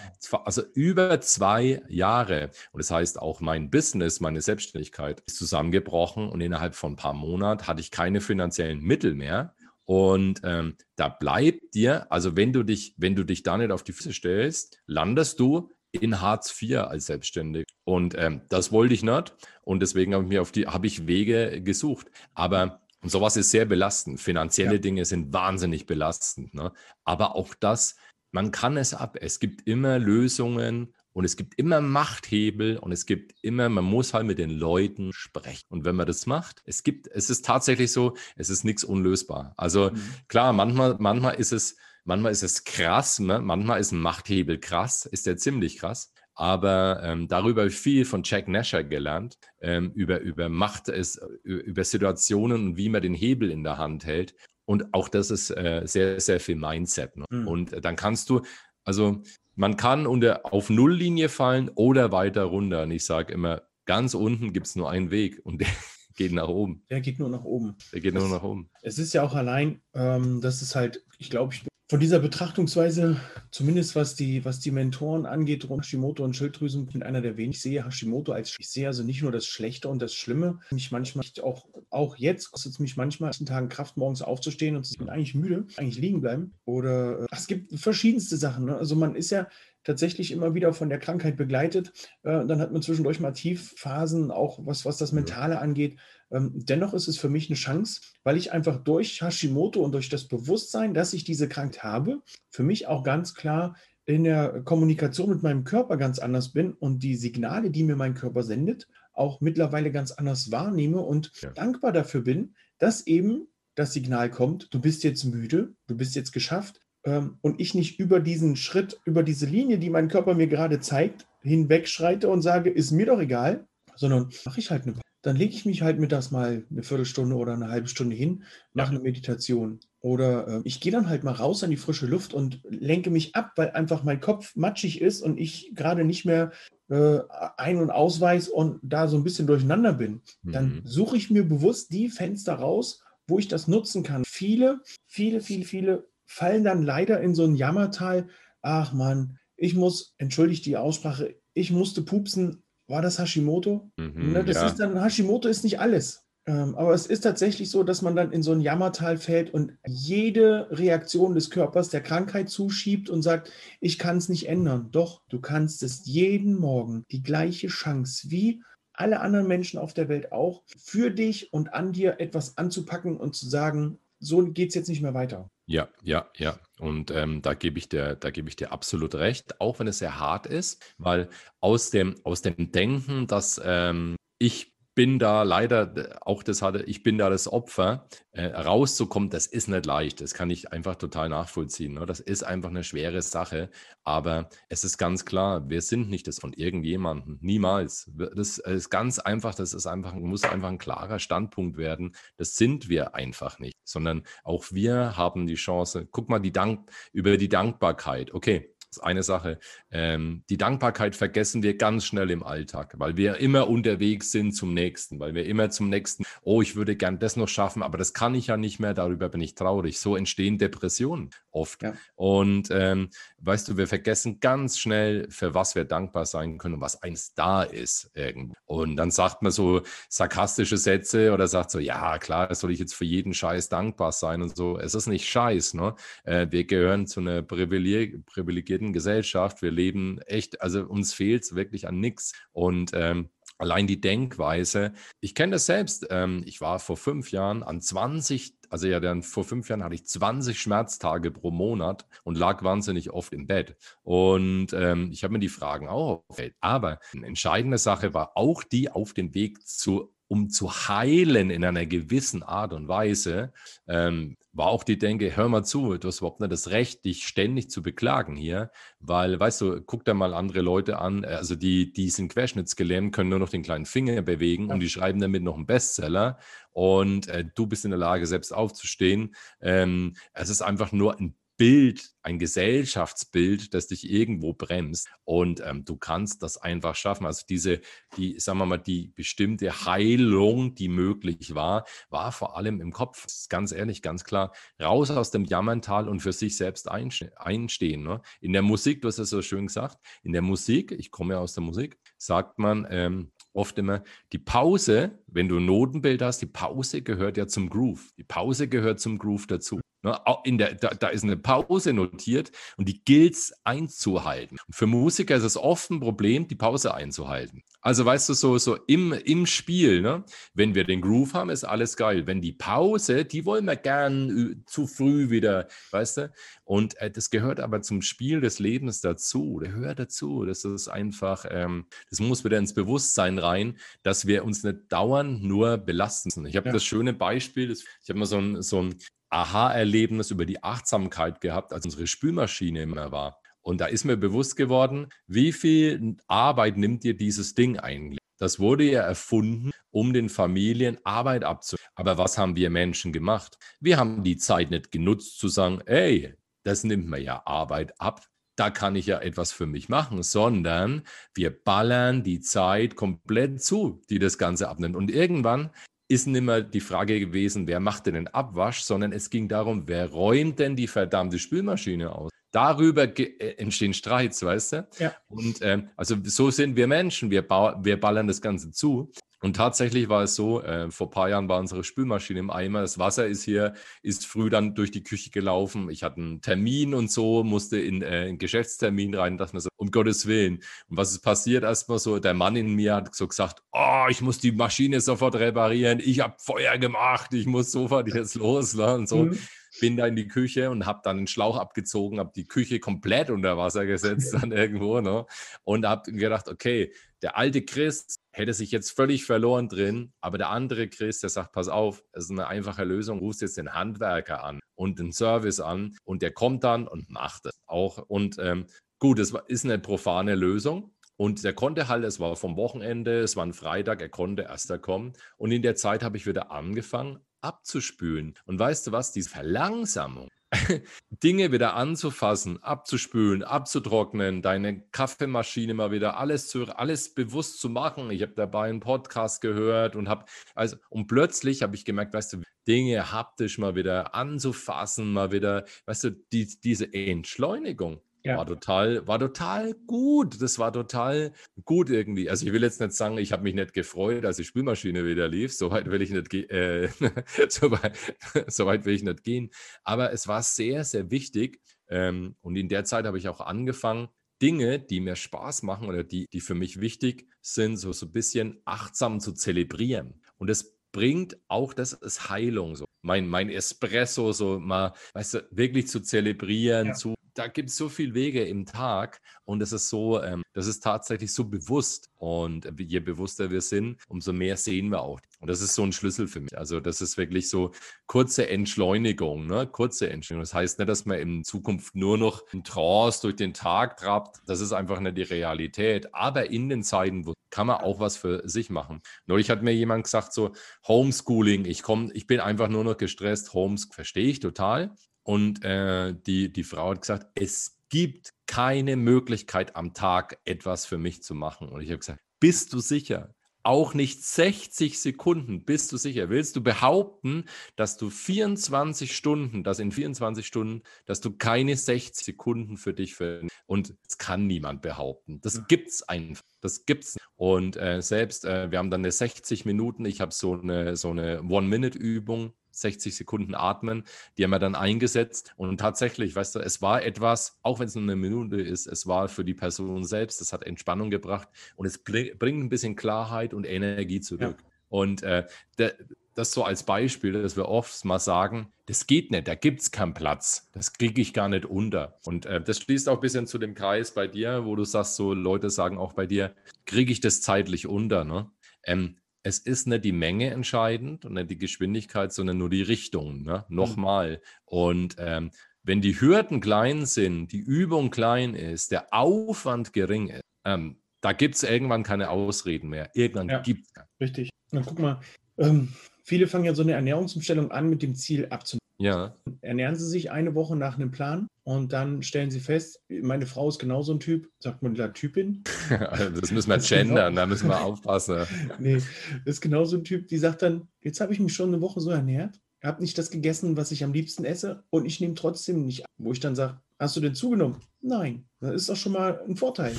also über zwei Jahre. Und das heißt, auch mein Business, meine Selbstständigkeit ist zusammengebrochen und innerhalb von ein paar Monaten hatte ich keine finanziellen Mittel mehr. Und ähm, da bleibt dir, also wenn du dich, wenn du dich da nicht auf die Füße stellst, landest du in Hartz IV als Selbstständig. Und ähm, das wollte ich nicht. Und deswegen habe ich mir auf die, habe ich Wege gesucht. Aber und sowas ist sehr belastend. Finanzielle ja. Dinge sind wahnsinnig belastend. Ne? Aber auch das, man kann es ab. Es gibt immer Lösungen und es gibt immer Machthebel und es gibt immer, man muss halt mit den Leuten sprechen. Und wenn man das macht, es gibt, es ist tatsächlich so, es ist nichts unlösbar. Also mhm. klar, manchmal, manchmal ist es, manchmal ist es krass, ne? manchmal ist ein Machthebel krass, ist der ziemlich krass. Aber ähm, darüber habe ich viel von Jack Nasher gelernt, ähm, über, über Macht, ist, über Situationen und wie man den Hebel in der Hand hält. Und auch das ist äh, sehr, sehr viel Mindset. Ne? Mhm. Und dann kannst du, also man kann unter, auf Nulllinie fallen oder weiter runter. Und ich sage immer, ganz unten gibt es nur einen Weg und der geht nach oben. Der geht nur nach oben. Der geht das, nur nach oben. Es ist ja auch allein, ähm, das ist halt, ich glaube, ich bin von dieser Betrachtungsweise, zumindest was die, was die Mentoren angeht, rund Hashimoto und Schilddrüsen, bin einer der wenigen. Ich sehe Hashimoto als, ich sehe also nicht nur das Schlechte und das Schlimme. Mich manchmal auch, auch jetzt kostet es mich manchmal in Tagen Kraft, morgens aufzustehen und ich bin eigentlich müde, eigentlich liegen bleiben. Oder äh, es gibt verschiedenste Sachen. Ne? Also man ist ja, tatsächlich immer wieder von der Krankheit begleitet. Äh, dann hat man zwischendurch mal Tiefphasen, auch was, was das Mentale angeht. Ähm, dennoch ist es für mich eine Chance, weil ich einfach durch Hashimoto und durch das Bewusstsein, dass ich diese Krankheit habe, für mich auch ganz klar in der Kommunikation mit meinem Körper ganz anders bin und die Signale, die mir mein Körper sendet, auch mittlerweile ganz anders wahrnehme und ja. dankbar dafür bin, dass eben das Signal kommt, du bist jetzt müde, du bist jetzt geschafft, ähm, und ich nicht über diesen Schritt, über diese Linie, die mein Körper mir gerade zeigt, hinwegschreite und sage, ist mir doch egal, sondern mache ich halt eine dann lege ich mich halt mittags mal eine Viertelstunde oder eine halbe Stunde hin, mache eine Meditation. Oder äh, ich gehe dann halt mal raus an die frische Luft und lenke mich ab, weil einfach mein Kopf matschig ist und ich gerade nicht mehr äh, ein- und ausweis und da so ein bisschen durcheinander bin. Mhm. Dann suche ich mir bewusst die Fenster raus, wo ich das nutzen kann. Viele, viele, viele, viele fallen dann leider in so ein Jammertal. Ach man, ich muss, entschuldigt die Aussprache, ich musste pupsen. War das Hashimoto? Mhm, ne, das ja. ist dann, Hashimoto ist nicht alles. Ähm, aber es ist tatsächlich so, dass man dann in so ein Jammertal fällt und jede Reaktion des Körpers der Krankheit zuschiebt und sagt, ich kann es nicht ändern. Doch, du kannst es jeden Morgen die gleiche Chance wie alle anderen Menschen auf der Welt auch, für dich und an dir etwas anzupacken und zu sagen, so geht es jetzt nicht mehr weiter. Ja, ja, ja. Und ähm, da gebe ich dir, da gebe ich dir absolut recht, auch wenn es sehr hart ist, weil aus dem, aus dem Denken, dass ähm, ich bin da leider, auch das hatte, ich bin da das Opfer, äh, rauszukommen, das ist nicht leicht. Das kann ich einfach total nachvollziehen. Ne? Das ist einfach eine schwere Sache. Aber es ist ganz klar, wir sind nicht das von irgendjemandem. Niemals. Das ist ganz einfach, das ist einfach, muss einfach ein klarer Standpunkt werden. Das sind wir einfach nicht, sondern auch wir haben die Chance. Guck mal, die Dank, über die Dankbarkeit. Okay, ist eine Sache. Ähm, die Dankbarkeit vergessen wir ganz schnell im Alltag, weil wir immer unterwegs sind zum nächsten, weil wir immer zum nächsten, oh, ich würde gern das noch schaffen, aber das kann ich ja nicht mehr, darüber bin ich traurig. So entstehen Depressionen oft. Ja. Und ähm, weißt du, wir vergessen ganz schnell, für was wir dankbar sein können und was eins da ist. Irgendwo. Und dann sagt man so sarkastische Sätze oder sagt so, ja, klar, soll ich jetzt für jeden Scheiß dankbar sein und so. Es ist nicht Scheiß, ne? Äh, wir gehören zu einer privilegierten Gesellschaft. Wir leben echt, also uns fehlt es wirklich an nichts. Und ähm, Allein die Denkweise. Ich kenne das selbst. Ähm, ich war vor fünf Jahren an 20, also ja, dann vor fünf Jahren hatte ich 20 Schmerztage pro Monat und lag wahnsinnig oft im Bett. Und ähm, ich habe mir die Fragen auch aufgefällt. Aber eine entscheidende Sache war auch die auf dem Weg zu um zu heilen in einer gewissen Art und Weise, ähm, war auch die Denke, hör mal zu, du hast überhaupt nicht das Recht, dich ständig zu beklagen hier, weil, weißt du, guck dir mal andere Leute an, äh, also die, die sind querschnittsgelähmt, können nur noch den kleinen Finger bewegen ja. und die schreiben damit noch einen Bestseller und äh, du bist in der Lage, selbst aufzustehen. Ähm, es ist einfach nur ein Bild, ein Gesellschaftsbild, das dich irgendwo bremst. Und ähm, du kannst das einfach schaffen. Also diese, die, sagen wir mal, die bestimmte Heilung, die möglich war, war vor allem im Kopf. Ganz ehrlich, ganz klar, raus aus dem Jammerntal und für sich selbst einstehen. Ne? In der Musik, du hast es so schön gesagt, in der Musik, ich komme ja aus der Musik, sagt man, ähm, oft immer, die Pause, wenn du ein Notenbild hast, die Pause gehört ja zum Groove. Die Pause gehört zum Groove dazu. Ne, in der, da, da, ist eine Pause notiert und die gilt es einzuhalten. Und für Musiker ist es oft ein Problem, die Pause einzuhalten. Also weißt du, so, so im, im Spiel, ne? wenn wir den Groove haben, ist alles geil. Wenn die Pause, die wollen wir gern zu früh wieder, weißt du? Und äh, das gehört aber zum Spiel des Lebens dazu. Der gehört dazu. Das ist einfach, ähm, das muss wieder ins Bewusstsein rein, dass wir uns nicht dauernd nur belasten. Ich habe ja. das schöne Beispiel, ich habe mal so ein, so ein Aha-Erlebnis über die Achtsamkeit gehabt, als unsere Spülmaschine immer war. Und da ist mir bewusst geworden, wie viel Arbeit nimmt dir dieses Ding eigentlich? Das wurde ja erfunden, um den Familien Arbeit abzunehmen. Aber was haben wir Menschen gemacht? Wir haben die Zeit nicht genutzt zu sagen, ey, das nimmt mir ja Arbeit ab. Da kann ich ja etwas für mich machen, sondern wir ballern die Zeit komplett zu, die das Ganze abnimmt. Und irgendwann ist nicht mehr die Frage gewesen, wer macht denn den Abwasch, sondern es ging darum, wer räumt denn die verdammte Spülmaschine aus? Darüber äh, entstehen Streits, weißt du? Ja. Und ähm, also so sind wir Menschen, wir, wir ballern das Ganze zu. Und tatsächlich war es so, äh, vor ein paar Jahren war unsere Spülmaschine im Eimer. Das Wasser ist hier, ist früh dann durch die Küche gelaufen. Ich hatte einen Termin und so, musste in äh, einen Geschäftstermin rein, dachte mir so, um Gottes Willen. Und was ist passiert? Erstmal so, der Mann in mir hat so gesagt, oh, ich muss die Maschine sofort reparieren. Ich habe Feuer gemacht. Ich muss sofort jetzt los. Ne? Und so. Mhm bin da in die Küche und habe dann den Schlauch abgezogen, habe die Küche komplett unter Wasser gesetzt dann irgendwo ne? und habe gedacht, okay, der alte Christ hätte sich jetzt völlig verloren drin, aber der andere Christ, der sagt, pass auf, es ist eine einfache Lösung, rufst jetzt den Handwerker an und den Service an und der kommt dann und macht es auch und ähm, gut, es ist eine profane Lösung, und der konnte halt, es war vom Wochenende, es war ein Freitag, er konnte erst da kommen. Und in der Zeit habe ich wieder angefangen, abzuspülen. Und weißt du was, diese Verlangsamung, Dinge wieder anzufassen, abzuspülen, abzutrocknen, deine Kaffeemaschine mal wieder alles zu, alles bewusst zu machen. Ich habe dabei einen Podcast gehört und habe also und plötzlich habe ich gemerkt, weißt du, Dinge haptisch mal wieder anzufassen, mal wieder, weißt du, die, diese Entschleunigung. Ja. War total, war total gut. Das war total gut irgendwie. Also ich will jetzt nicht sagen, ich habe mich nicht gefreut, als die Spülmaschine wieder lief. So weit will ich nicht gehen. Äh, so, weit, so weit will ich nicht gehen. Aber es war sehr, sehr wichtig. Ähm, und in der Zeit habe ich auch angefangen, Dinge, die mir Spaß machen oder die, die für mich wichtig sind, so, so ein bisschen achtsam zu zelebrieren. Und das bringt auch, das ist Heilung. So. Mein, mein Espresso, so mal, weißt du, wirklich zu zelebrieren, ja. zu da gibt es so viele Wege im Tag und es ist so, ähm, das ist tatsächlich so bewusst. Und je bewusster wir sind, umso mehr sehen wir auch. Und das ist so ein Schlüssel für mich. Also das ist wirklich so kurze Entschleunigung, ne? kurze Entschleunigung. Das heißt nicht, dass man in Zukunft nur noch in Trance durch den Tag trabt. Das ist einfach nicht die Realität. Aber in den Zeiten, wo kann man auch was für sich machen. Neulich hat mir jemand gesagt, so Homeschooling, ich komme, ich bin einfach nur noch gestresst, Homes verstehe ich total. Und äh, die, die Frau hat gesagt, es gibt keine Möglichkeit am Tag etwas für mich zu machen. Und ich habe gesagt, bist du sicher? Auch nicht 60 Sekunden, bist du sicher? Willst du behaupten, dass du 24 Stunden, dass in 24 Stunden, dass du keine 60 Sekunden für dich verwendest? Und das kann niemand behaupten. Das gibt es einfach. Das gibt's. Und äh, selbst, äh, wir haben dann eine 60 Minuten, ich habe so eine, so eine One-Minute-Übung 60 Sekunden atmen, die haben wir dann eingesetzt. Und tatsächlich, weißt du, es war etwas, auch wenn es nur eine Minute ist, es war für die Person selbst, es hat Entspannung gebracht und es bringt ein bisschen Klarheit und Energie zurück. Ja. Und äh, der, das so als Beispiel, dass wir oft mal sagen, das geht nicht, da gibt es keinen Platz, das kriege ich gar nicht unter. Und äh, das schließt auch ein bisschen zu dem Kreis bei dir, wo du sagst, so Leute sagen auch bei dir, kriege ich das zeitlich unter. Ne? Ähm, es ist nicht die Menge entscheidend und nicht die Geschwindigkeit, sondern nur die Richtung. Ne? Mhm. Nochmal. Und ähm, wenn die Hürden klein sind, die Übung klein ist, der Aufwand gering ist, ähm, da gibt es irgendwann keine Ausreden mehr. Irgendwann ja, gibt es keine. Richtig. Na, guck mal, ähm, viele fangen ja so eine Ernährungsumstellung an mit dem Ziel abzunehmen. Ja. Ernähren sie sich eine Woche nach einem Plan und dann stellen sie fest, meine Frau ist genauso ein Typ, sagt man da Typin? das müssen wir gendern, genau. da müssen wir aufpassen. nee, ist genauso ein Typ, die sagt dann, jetzt habe ich mich schon eine Woche so ernährt, habe nicht das gegessen, was ich am liebsten esse und ich nehme trotzdem nicht ab. Wo ich dann sage, hast du denn zugenommen? Nein, das ist doch schon mal ein Vorteil.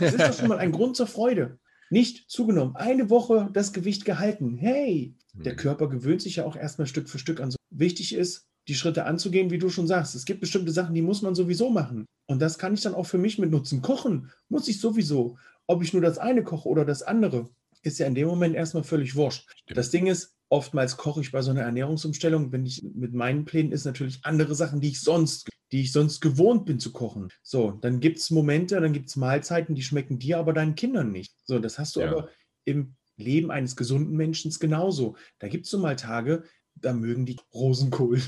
Das ist doch schon mal ein Grund zur Freude. Nicht zugenommen, eine Woche das Gewicht gehalten. Hey, der mhm. Körper gewöhnt sich ja auch erstmal Stück für Stück an. So wichtig ist, die Schritte anzugehen, wie du schon sagst. Es gibt bestimmte Sachen, die muss man sowieso machen. Und das kann ich dann auch für mich mit nutzen. Kochen muss ich sowieso. Ob ich nur das eine koche oder das andere, ist ja in dem Moment erstmal völlig wurscht. Stimmt. Das Ding ist, oftmals koche ich bei so einer Ernährungsumstellung, wenn ich mit meinen Plänen ist natürlich andere Sachen, die ich sonst, die ich sonst gewohnt bin zu kochen. So, dann gibt es Momente, dann gibt es Mahlzeiten, die schmecken dir, aber deinen Kindern nicht. So, das hast du ja. aber im Leben eines gesunden Menschen genauso. Da gibt es so mal Tage, da mögen die Rosenkohl.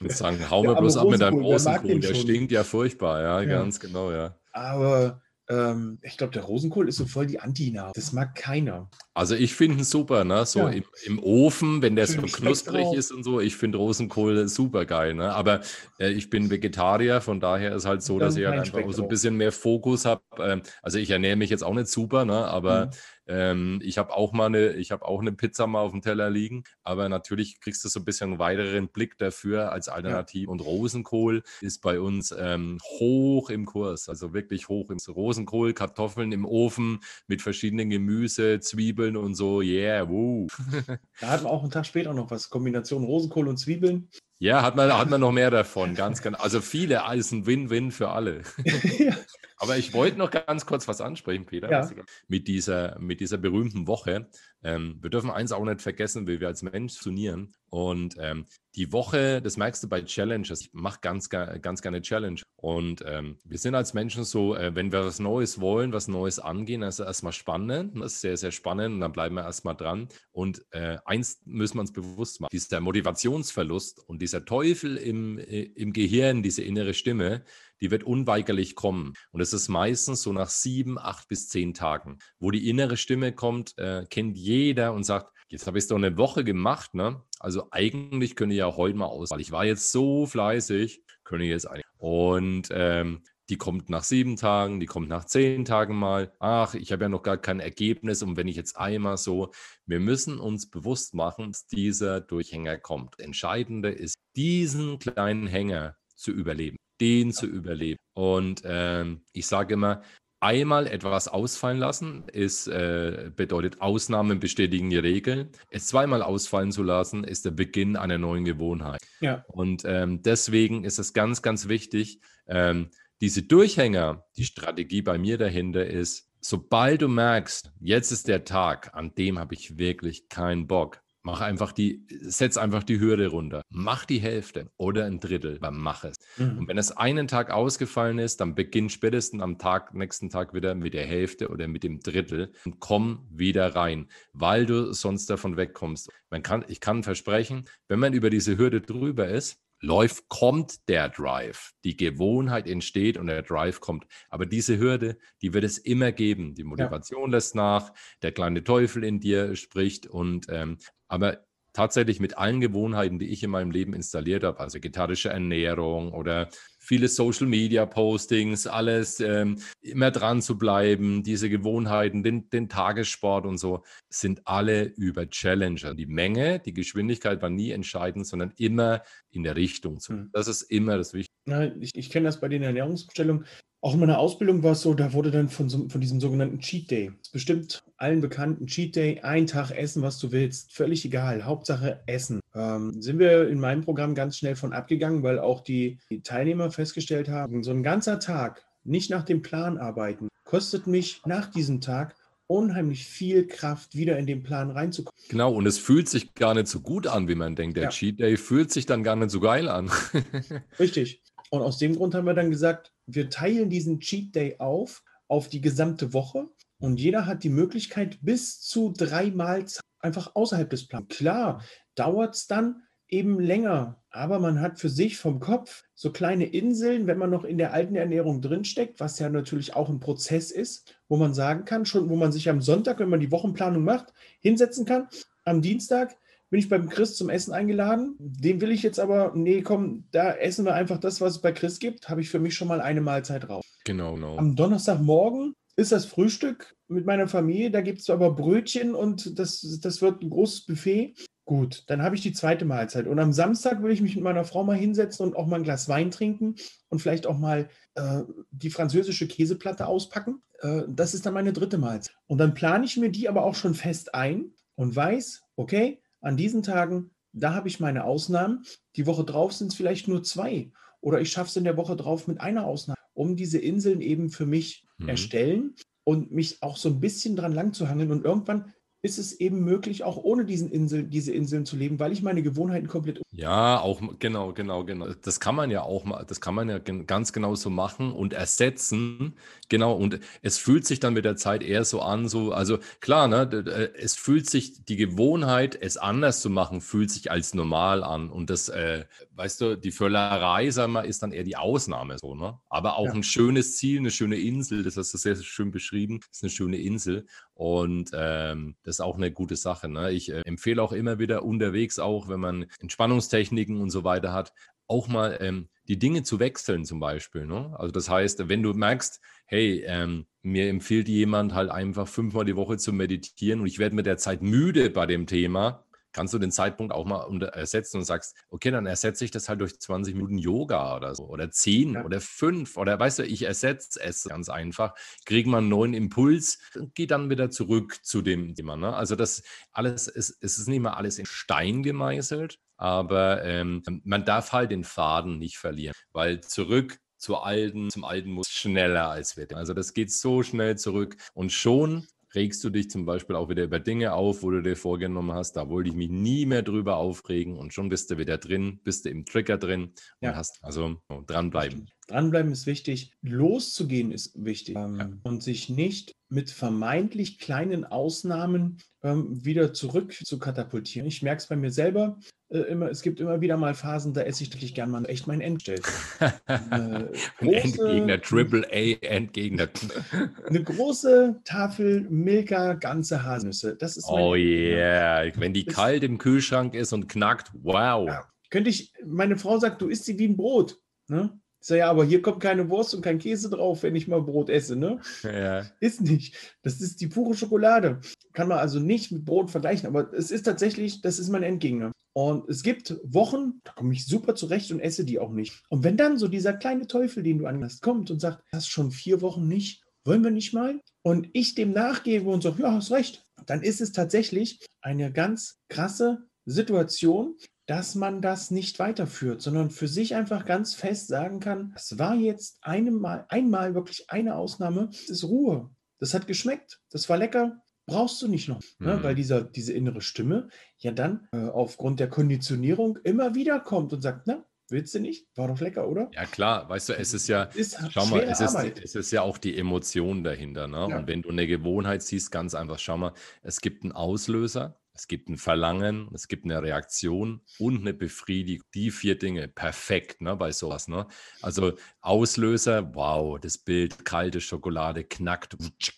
Und sagen, hau mir bloß ab mit deinem Rosenkohl, der stinkt ja furchtbar, ja, ja, ganz genau, ja. Aber ähm, ich glaube, der Rosenkohl ist so voll die Anti-Nahrung. Das mag keiner. Also ich finde ihn super, ne? So ja. im, im, Ofen, wenn der Schön so knusprig ist und so. Ich finde Rosenkohl super geil, ne? Aber äh, ich bin Vegetarier, von daher ist halt so, dass ich halt einfach so ein bisschen mehr Fokus habe. Ähm, also ich ernähre mich jetzt auch nicht super, ne? Aber mhm. Ähm, ich habe auch mal eine, ich habe auch eine Pizza mal auf dem Teller liegen, aber natürlich kriegst du so ein bisschen einen weiteren Blick dafür als Alternative. Ja. Und Rosenkohl ist bei uns ähm, hoch im Kurs, also wirklich hoch im Rosenkohl, Kartoffeln im Ofen mit verschiedenen Gemüse, Zwiebeln und so. Yeah, woo. da hatten wir auch einen Tag später noch was. Kombination Rosenkohl und Zwiebeln. Ja, hat man, hat man noch mehr davon, ganz genau. Also viele, alles ein Win-Win für alle. ja. Aber ich wollte noch ganz kurz was ansprechen, Peter, ja. mit, dieser, mit dieser berühmten Woche. Ähm, wir dürfen eins auch nicht vergessen, wie wir als Mensch turnieren. Und ähm, die Woche, das merkst du bei Challenges, ich mache ganz, ganz gerne Challenge. Und ähm, wir sind als Menschen so, äh, wenn wir was Neues wollen, was Neues angehen, das ist erstmal spannend. Das ist sehr, sehr spannend und dann bleiben wir erstmal dran. Und äh, eins müssen wir uns bewusst machen: dieser Motivationsverlust und dieser Teufel im, äh, im Gehirn, diese innere Stimme, die wird unweigerlich kommen. Und es ist meistens so nach sieben, acht bis zehn Tagen, wo die innere Stimme kommt, äh, kennt jeder und sagt, jetzt habe ich es doch eine Woche gemacht, ne? Also eigentlich könnte ich ja heute mal aus, weil ich war jetzt so fleißig, könnte ich jetzt eigentlich. Und ähm, die kommt nach sieben Tagen, die kommt nach zehn Tagen mal. Ach, ich habe ja noch gar kein Ergebnis. Und wenn ich jetzt einmal so, wir müssen uns bewusst machen, dass dieser Durchhänger kommt. Entscheidende ist, diesen kleinen Hänger zu überleben den zu überleben. Und ähm, ich sage immer, einmal etwas ausfallen lassen ist, äh, bedeutet Ausnahmen bestätigen die Regeln. Es zweimal ausfallen zu lassen, ist der Beginn einer neuen Gewohnheit. Ja. Und ähm, deswegen ist es ganz, ganz wichtig, ähm, diese Durchhänger, die Strategie bei mir dahinter ist, sobald du merkst, jetzt ist der Tag, an dem habe ich wirklich keinen Bock, Mach einfach die, setz einfach die Hürde runter. Mach die Hälfte oder ein Drittel, aber mach es. Mhm. Und wenn es einen Tag ausgefallen ist, dann beginn spätestens am Tag, nächsten Tag wieder mit der Hälfte oder mit dem Drittel und komm wieder rein, weil du sonst davon wegkommst. Man kann, ich kann versprechen, wenn man über diese Hürde drüber ist, läuft, kommt der Drive. Die Gewohnheit entsteht und der Drive kommt. Aber diese Hürde, die wird es immer geben. Die Motivation ja. lässt nach, der kleine Teufel in dir spricht und ähm, aber tatsächlich mit allen Gewohnheiten, die ich in meinem Leben installiert habe, also vegetarische Ernährung oder viele Social Media Postings, alles ähm, immer dran zu bleiben, diese Gewohnheiten, den, den Tagessport und so, sind alle über Challenger. Die Menge, die Geschwindigkeit war nie entscheidend, sondern immer in der Richtung. Zu. Hm. Das ist immer das Wichtige. ich, ich kenne das bei den Ernährungsumstellungen. Auch in meiner Ausbildung war es so, da wurde dann von, so, von diesem sogenannten Cheat Day, das ist bestimmt allen bekannten Cheat Day, ein Tag essen, was du willst, völlig egal, Hauptsache essen. Ähm, sind wir in meinem Programm ganz schnell von abgegangen, weil auch die, die Teilnehmer festgestellt haben, so ein ganzer Tag nicht nach dem Plan arbeiten, kostet mich nach diesem Tag unheimlich viel Kraft, wieder in den Plan reinzukommen. Genau, und es fühlt sich gar nicht so gut an, wie man denkt. Der ja. Cheat Day fühlt sich dann gar nicht so geil an. Richtig. Und aus dem Grund haben wir dann gesagt, wir teilen diesen Cheat Day auf auf die gesamte Woche und jeder hat die Möglichkeit bis zu drei Mahlzeiten einfach außerhalb des Plans. Klar, dauert es dann eben länger, aber man hat für sich vom Kopf so kleine Inseln, wenn man noch in der alten Ernährung drinsteckt, was ja natürlich auch ein Prozess ist, wo man sagen kann, schon, wo man sich am Sonntag, wenn man die Wochenplanung macht, hinsetzen kann. Am Dienstag bin ich beim Chris zum Essen eingeladen. Den will ich jetzt aber, nee, komm, da essen wir einfach das, was es bei Chris gibt. Habe ich für mich schon mal eine Mahlzeit raus. Genau, genau. Am Donnerstagmorgen ist das Frühstück mit meiner Familie. Da gibt es aber Brötchen und das, das wird ein großes Buffet. Gut, dann habe ich die zweite Mahlzeit. Und am Samstag will ich mich mit meiner Frau mal hinsetzen und auch mal ein Glas Wein trinken und vielleicht auch mal äh, die französische Käseplatte auspacken. Äh, das ist dann meine dritte Mahlzeit. Und dann plane ich mir die aber auch schon fest ein und weiß, okay, an diesen Tagen, da habe ich meine Ausnahmen. Die Woche drauf sind es vielleicht nur zwei. Oder ich schaffe es in der Woche drauf mit einer Ausnahme, um diese Inseln eben für mich mhm. erstellen und mich auch so ein bisschen dran lang zu hangeln. Und irgendwann ist es eben möglich, auch ohne diesen Insel, diese Inseln zu leben, weil ich meine Gewohnheiten komplett. Ja, auch genau, genau, genau. Das kann man ja auch mal, das kann man ja ganz genau so machen und ersetzen. Genau, und es fühlt sich dann mit der Zeit eher so an, so, also klar, ne, es fühlt sich die Gewohnheit, es anders zu machen, fühlt sich als normal an. Und das, äh, weißt du, die Völlerei, sag mal, ist dann eher die Ausnahme so, ne? Aber auch ja. ein schönes Ziel, eine schöne Insel, das hast du sehr, sehr schön beschrieben, ist eine schöne Insel. Und ähm, das ist auch eine gute Sache. Ne? Ich äh, empfehle auch immer wieder unterwegs, auch wenn man Entspannungstechniken und so weiter hat, auch mal ähm, die Dinge zu wechseln zum Beispiel. Ne? Also das heißt, wenn du merkst, hey, ähm, mir empfiehlt jemand halt einfach fünfmal die Woche zu meditieren und ich werde mit der Zeit müde bei dem Thema, kannst du den Zeitpunkt auch mal ersetzen und sagst, okay, dann ersetze ich das halt durch 20 Minuten Yoga oder so oder 10 ja. oder 5 oder weißt du, ich ersetze es ganz einfach, kriege mal einen neuen Impuls und gehe dann wieder zurück zu dem Thema. Ne? Also das alles, ist, es ist nicht mal alles in Stein gemeißelt, aber ähm, man darf halt den Faden nicht verlieren, weil zurück zur alten, zum alten muss schneller als wir. Also das geht so schnell zurück und schon regst du dich zum Beispiel auch wieder über Dinge auf, wo du dir vorgenommen hast, da wollte ich mich nie mehr drüber aufregen und schon bist du wieder drin, bist du im Trigger drin ja. und hast also dranbleiben. Dranbleiben ist wichtig, loszugehen ist wichtig ähm, ja. und sich nicht mit vermeintlich kleinen Ausnahmen ähm, wieder zurück zu katapultieren. Ich merke es bei mir selber äh, immer, es gibt immer wieder mal Phasen, da esse ich natürlich gern mal echt mein Endstell. Ein Endgegner, Triple A Endgegner. eine große Tafel Milka ganze Haselnüsse. Das ist oh yeah, wenn die das kalt im Kühlschrank ist und knackt, wow. Ja. Könnte ich, meine Frau sagt, du isst sie wie ein Brot. Ne? Ich sage, ja, aber hier kommt keine Wurst und kein Käse drauf, wenn ich mal Brot esse, ne? Ja. Ist nicht. Das ist die pure Schokolade. Kann man also nicht mit Brot vergleichen, aber es ist tatsächlich, das ist mein Endgegner. Und es gibt Wochen, da komme ich super zurecht und esse die auch nicht. Und wenn dann so dieser kleine Teufel, den du angehst, kommt und sagt, das schon vier Wochen nicht, wollen wir nicht mal? Und ich dem nachgebe und sage, ja, hast recht, dann ist es tatsächlich eine ganz krasse Situation, dass man das nicht weiterführt, sondern für sich einfach ganz fest sagen kann, es war jetzt einmal, einmal wirklich eine Ausnahme, es ist Ruhe. Das hat geschmeckt, das war lecker, brauchst du nicht noch, ne? mhm. ne? weil dieser, diese innere Stimme ja dann äh, aufgrund der Konditionierung immer wieder kommt und sagt, na, willst du nicht? War doch lecker, oder? Ja, klar, weißt du, es ist ja, ist schau mal, es ist, es ist, ja auch die Emotion dahinter. Ne? Ja. Und wenn du eine Gewohnheit siehst, ganz einfach, schau mal, es gibt einen Auslöser, es gibt ein Verlangen, es gibt eine Reaktion und eine Befriedigung. Die vier Dinge, perfekt ne, bei sowas. Ne? Also Auslöser, wow, das Bild, kalte Schokolade knackt,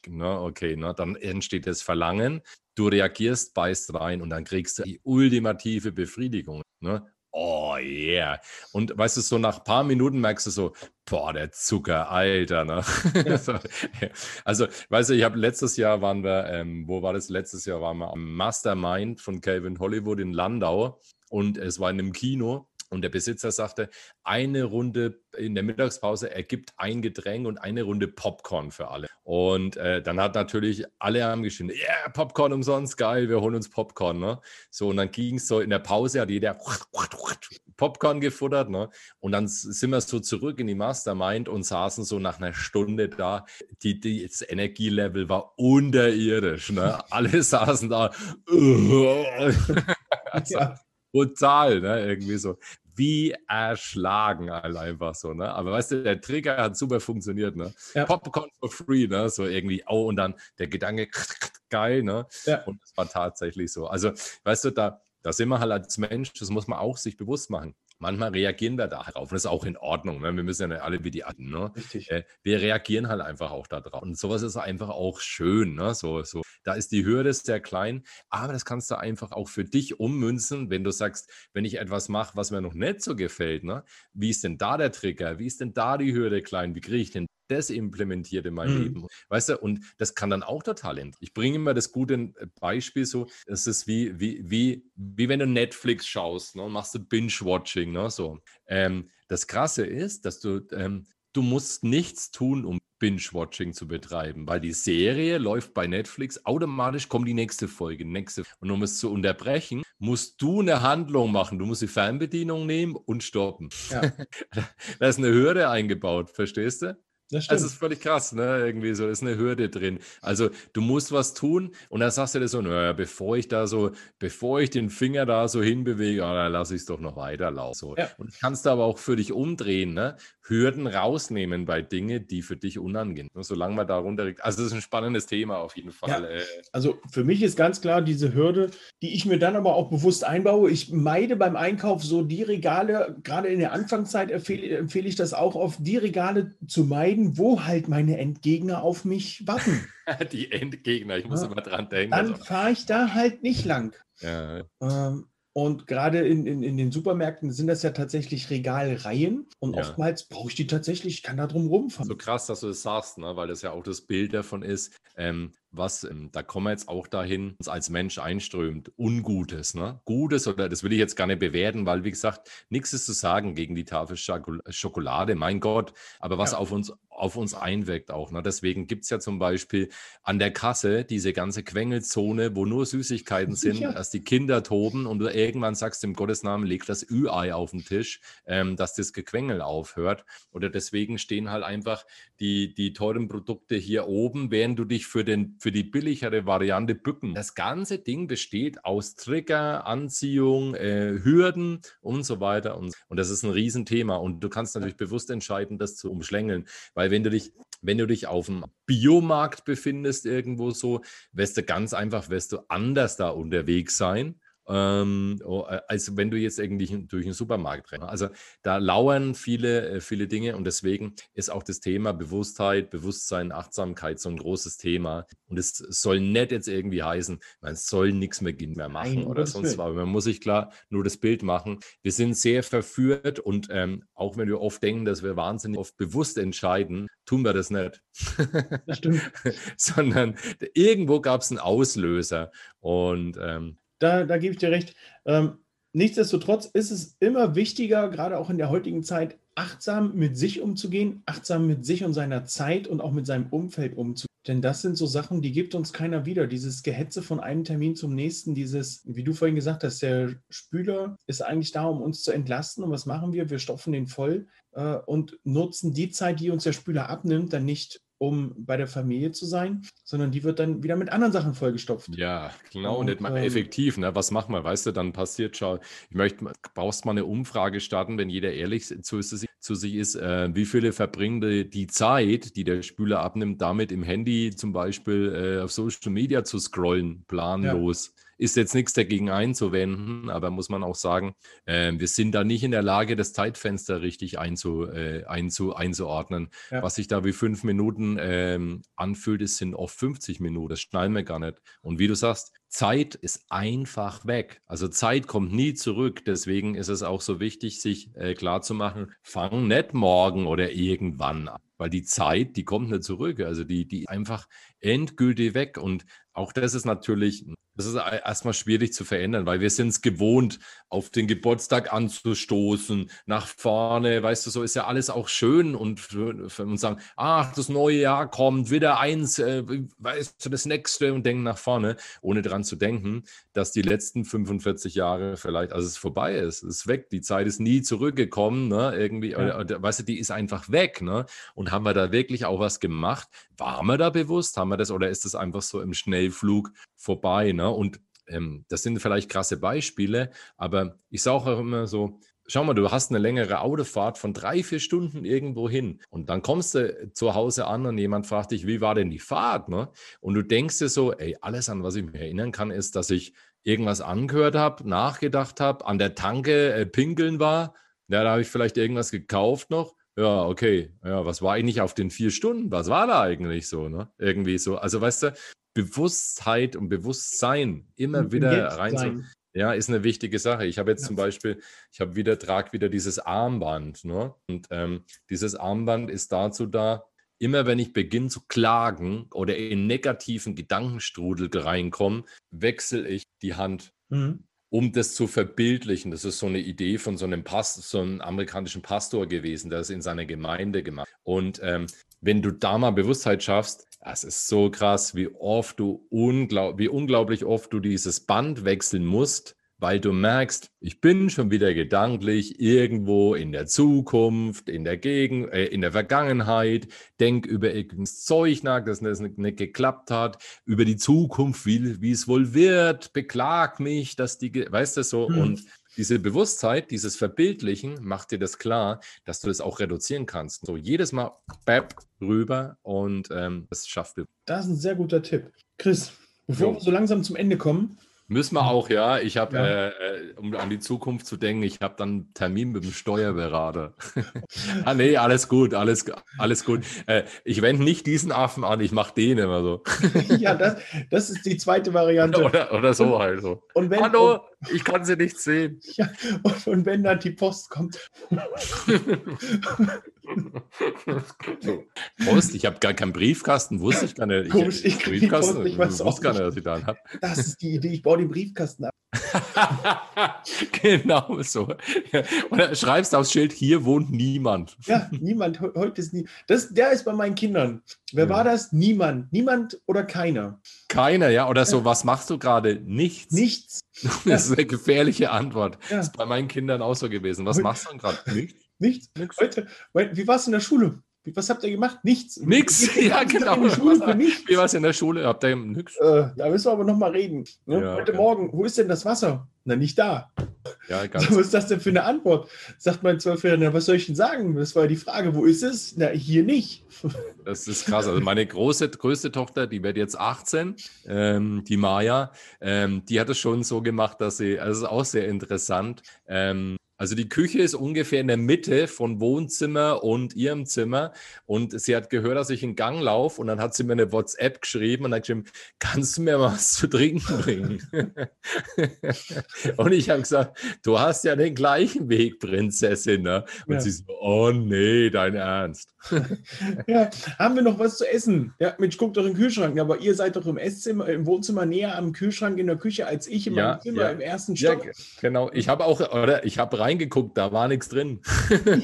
ne, okay, ne, dann entsteht das Verlangen. Du reagierst, beißt rein und dann kriegst du die ultimative Befriedigung. Ne? Oh yeah. Und weißt du, so nach ein paar Minuten merkst du so, boah, der Zucker, Alter. Ne? Ja. also, weißt du, ich habe letztes Jahr waren wir, ähm, wo war das? Letztes Jahr waren wir am Mastermind von Calvin Hollywood in Landau und es war in einem Kino und der Besitzer sagte, eine Runde in der Mittagspause ergibt ein Getränk und eine Runde Popcorn für alle. Und äh, dann hat natürlich alle haben geschrieben, ja, yeah, Popcorn umsonst, geil, wir holen uns Popcorn. Ne? So, und dann ging es so in der Pause, hat jeder Popcorn gefuttert. Ne? Und dann sind wir so zurück in die Mastermind und saßen so nach einer Stunde da. Die, die, das Energielevel war unterirdisch. Ne? Alle saßen da. also, ja brutal, ne? Irgendwie so. Wie erschlagen halt einfach so, ne? Aber weißt du, der Trigger hat super funktioniert, ne? Ja. Popcorn for free, ne? So irgendwie, oh, und dann der Gedanke, geil, ne? Ja. Und es war tatsächlich so. Also, weißt du, da, da sind wir halt als Mensch, das muss man auch sich bewusst machen. Manchmal reagieren wir da drauf. Und das ist auch in Ordnung. Ne? Wir müssen ja nicht alle wie die Atten. Ne? Richtig. Äh, wir reagieren halt einfach auch da drauf. Und sowas ist einfach auch schön. Ne? So, so. Da ist die Hürde sehr klein, aber das kannst du einfach auch für dich ummünzen, wenn du sagst, wenn ich etwas mache, was mir noch nicht so gefällt, ne? wie ist denn da der Trigger? Wie ist denn da die Hürde klein? Wie kriege ich denn das implementiert in mein mhm. Leben. Weißt du, und das kann dann auch total enden. Ich bringe immer das gute äh, Beispiel so, es ist wie, wie, wie, wie wenn du Netflix schaust, ne, machst du Binge-Watching, ne, so. Ähm, das Krasse ist, dass du, ähm, du musst nichts tun, um Binge-Watching zu betreiben, weil die Serie läuft bei Netflix, automatisch kommt die nächste Folge, nächste. Und um es zu unterbrechen, musst du eine Handlung machen. Du musst die Fernbedienung nehmen und stoppen. Ja. da ist eine Hürde eingebaut, verstehst du? Das. Also ist völlig krass, ne? Irgendwie so, ist eine Hürde drin. Also du musst was tun und dann sagst du dir so, naja, bevor ich da so, bevor ich den Finger da so hinbewege, oh, dann lasse ich es doch noch weiterlaufen. So. Ja. Und kannst du aber auch für dich umdrehen, ne? Hürden rausnehmen bei Dingen, die für dich unangenehm sind. Solange man da runterregt. Also das ist ein spannendes Thema auf jeden Fall. Ja. Äh. Also für mich ist ganz klar diese Hürde, die ich mir dann aber auch bewusst einbaue. Ich meide beim Einkauf so die Regale, gerade in der Anfangszeit empfehle, empfehle ich das auch auf die Regale zu meiden wo halt meine Endgegner auf mich warten. Die Endgegner, ich muss ja. immer dran denken. Dann also. fahre ich da halt nicht lang. Ja. Ähm, und gerade in, in, in, den Supermärkten sind das ja tatsächlich Regalreihen. Und ja. oftmals brauche ich die tatsächlich, ich kann da drum rumfahren. So krass, dass du das sagst, ne? weil das ja auch das Bild davon ist, ähm, was, ähm, da kommen wir jetzt auch dahin, uns als Mensch einströmt. Ungutes, ne? Gutes oder das will ich jetzt gar nicht bewerten, weil, wie gesagt, nichts ist zu sagen gegen die Tafel Schokolade, mein Gott. Aber was ja. auf uns auf uns einwirkt auch. Ne? Deswegen gibt es ja zum Beispiel an der Kasse diese ganze Quengelzone, wo nur Süßigkeiten sind, ja. dass die Kinder toben und du irgendwann sagst im Gottes Namen, leg das Ü-Ei auf den Tisch, ähm, dass das Gequengel aufhört. Oder deswegen stehen halt einfach die, die teuren Produkte hier oben, während du dich für, den, für die billigere Variante bücken. Das ganze Ding besteht aus Trigger, Anziehung, äh, Hürden und so weiter. Und, und das ist ein Riesenthema. Und du kannst natürlich bewusst entscheiden, das zu umschlängeln. Weil wenn du dich, wenn du dich auf dem Biomarkt befindest, irgendwo so, wirst du ganz einfach, wirst du anders da unterwegs sein ähm, als wenn du jetzt irgendwie durch den Supermarkt rennst. Also da lauern viele, äh, viele Dinge und deswegen ist auch das Thema Bewusstheit, Bewusstsein, Achtsamkeit so ein großes Thema. Und es soll nicht jetzt irgendwie heißen, man soll nichts mehr, mehr machen Nein, oder sonst was. Man muss sich klar nur das Bild machen. Wir sind sehr verführt und ähm, auch wenn wir oft denken, dass wir wahnsinnig oft bewusst entscheiden, tun wir das nicht. Das stimmt. Sondern irgendwo gab es einen Auslöser und ähm, da, da gebe ich dir recht. Ähm, nichtsdestotrotz ist es immer wichtiger, gerade auch in der heutigen Zeit, achtsam mit sich umzugehen, achtsam mit sich und seiner Zeit und auch mit seinem Umfeld umzugehen. Denn das sind so Sachen, die gibt uns keiner wieder. Dieses Gehetze von einem Termin zum nächsten, dieses, wie du vorhin gesagt hast, der Spüler ist eigentlich da, um uns zu entlasten. Und was machen wir? Wir stopfen den voll äh, und nutzen die Zeit, die uns der Spüler abnimmt, dann nicht um bei der Familie zu sein, sondern die wird dann wieder mit anderen Sachen vollgestopft. Ja, genau, und, nicht mal ähm, effektiv. Ne? Was machen wir? Weißt du, dann passiert, schau, ich möchte, brauchst mal eine Umfrage starten, wenn jeder ehrlich zu, zu sich ist, äh, wie viele verbringen die, die, Zeit, die der Spüler abnimmt, damit im Handy zum Beispiel äh, auf Social Media zu scrollen, planlos. Ja. Ist jetzt nichts dagegen einzuwenden, aber muss man auch sagen, äh, wir sind da nicht in der Lage, das Zeitfenster richtig einzu, äh, einzu, einzuordnen. Ja. Was sich da wie fünf Minuten ähm, anfühlt, ist, sind oft 50 Minuten. Das schneiden wir gar nicht. Und wie du sagst, Zeit ist einfach weg. Also Zeit kommt nie zurück. Deswegen ist es auch so wichtig, sich äh, klarzumachen, fang nicht morgen oder irgendwann an. Weil die Zeit, die kommt nicht zurück. Also die, die einfach endgültig weg. Und auch das ist natürlich das ist erstmal schwierig zu verändern, weil wir sind es gewohnt, auf den Geburtstag anzustoßen, nach vorne, weißt du, so ist ja alles auch schön und, und sagen, ach, das neue Jahr kommt, wieder eins, äh, weißt du, das nächste und denken nach vorne, ohne dran zu denken, dass die letzten 45 Jahre vielleicht, also es vorbei ist, es ist weg, die Zeit ist nie zurückgekommen, ne, irgendwie, ja. oder, weißt du, die ist einfach weg, ne, und haben wir da wirklich auch was gemacht? Waren wir da bewusst? Haben wir das, oder ist das einfach so im Schnellflug vorbei, ne, und ähm, das sind vielleicht krasse Beispiele, aber ich sage auch immer so, schau mal, du hast eine längere Autofahrt von drei, vier Stunden irgendwo hin und dann kommst du zu Hause an und jemand fragt dich, wie war denn die Fahrt? Ne? Und du denkst dir so, ey, alles an was ich mich erinnern kann, ist, dass ich irgendwas angehört habe, nachgedacht habe, an der Tanke äh, pinkeln war Ja, da habe ich vielleicht irgendwas gekauft noch. Ja, okay. Ja, was war eigentlich auf den vier Stunden? Was war da eigentlich so, ne? Irgendwie so. Also, weißt du, Bewusstheit und Bewusstsein immer wieder rein zu, ja, ist eine wichtige Sache. Ich habe jetzt ja. zum Beispiel, ich habe wieder, trage wieder dieses Armband, ne? Und ähm, dieses Armband ist dazu da, immer wenn ich beginne zu klagen oder in negativen Gedankenstrudel reinkomme, wechsle ich die Hand. Mhm um das zu verbildlichen. Das ist so eine Idee von so einem, Pastor, so einem amerikanischen Pastor gewesen, der es in seiner Gemeinde gemacht. Und ähm, wenn du da mal Bewusstheit schaffst, das ist so krass, wie oft du unglaublich, wie unglaublich oft du dieses Band wechseln musst, weil du merkst, ich bin schon wieder gedanklich irgendwo in der Zukunft, in der Gegend, äh, in der Vergangenheit, denk über irgendein Zeug nach, das nicht, nicht, geklappt hat, über die Zukunft, wie, wie es wohl wird, beklag mich, dass die, weißt du so, hm. und diese Bewusstheit, dieses Verbildlichen macht dir das klar, dass du das auch reduzieren kannst. So jedes Mal bap, rüber und ähm, das schafft. Das ist ein sehr guter Tipp. Chris, bevor jo. wir so langsam zum Ende kommen, Müssen wir auch, ja. Ich habe, ja. äh, äh um an die Zukunft zu denken, ich habe dann einen Termin mit dem Steuerberater. ah, nee, alles gut, alles, alles gut. Äh, ich wende nicht diesen Affen an, ich mache den immer so. ja, das, das ist die zweite Variante. Oder, oder so und, halt so. Und wenn, Hallo, ich kann sie nicht sehen. Ja, und, und wenn dann die Post kommt. Post, ich habe gar keinen Briefkasten, wusste ich gar nicht. Komisch, ich, ich Briefkasten, Post, ich weiß wusste gar nicht, dass ich da einen habe. Das ist die Idee, ich baue den Briefkasten ab. genau so. Oder schreibst aufs Schild, hier wohnt niemand. Ja, niemand. Heute ist nie. Das, der ist bei meinen Kindern. Wer ja. war das? Niemand. Niemand oder keiner. Keiner, ja. Oder so, was machst du gerade? Nichts. Nichts. Das ist eine gefährliche Antwort. Ja. Das ist bei meinen Kindern auch so gewesen. Was machst du gerade? Nichts. Nichts. Nichts. Heute, wie war es in der Schule? Was habt ihr gemacht? Nichts. Nix, ja genau. Wie war es in der Schule? Habt ihr nichts? Äh, da müssen wir aber nochmal reden. Ne? Ja, Heute okay. Morgen, wo ist denn das Wasser? Na, nicht da. Ja, ganz Was ist das denn für eine Antwort? Sagt mein Zwölfjähriger, was soll ich denn sagen? Das war die Frage, wo ist es? Na, hier nicht. Das ist krass. Also meine große, größte Tochter, die wird jetzt 18, ähm, die Maya, ähm, die hat es schon so gemacht, dass sie, also ist auch sehr interessant, ähm, also die Küche ist ungefähr in der Mitte von Wohnzimmer und ihrem Zimmer. Und sie hat gehört, dass ich in Gang laufe. Und dann hat sie mir eine WhatsApp geschrieben und hat geschrieben, kannst du mir was zu trinken bringen? und ich habe gesagt, du hast ja den gleichen Weg, Prinzessin. Ne? Und ja. sie so, oh nee, dein Ernst. ja, haben wir noch was zu essen? Ja, Mensch, guck doch in den Kühlschrank. Ja, aber ihr seid doch im Esszimmer, im Wohnzimmer näher am Kühlschrank in der Küche als ich in meinem ja, Zimmer ja. im ersten Stock. Ja, genau. Ich habe auch, oder ich habe reingeguckt, da war nichts drin.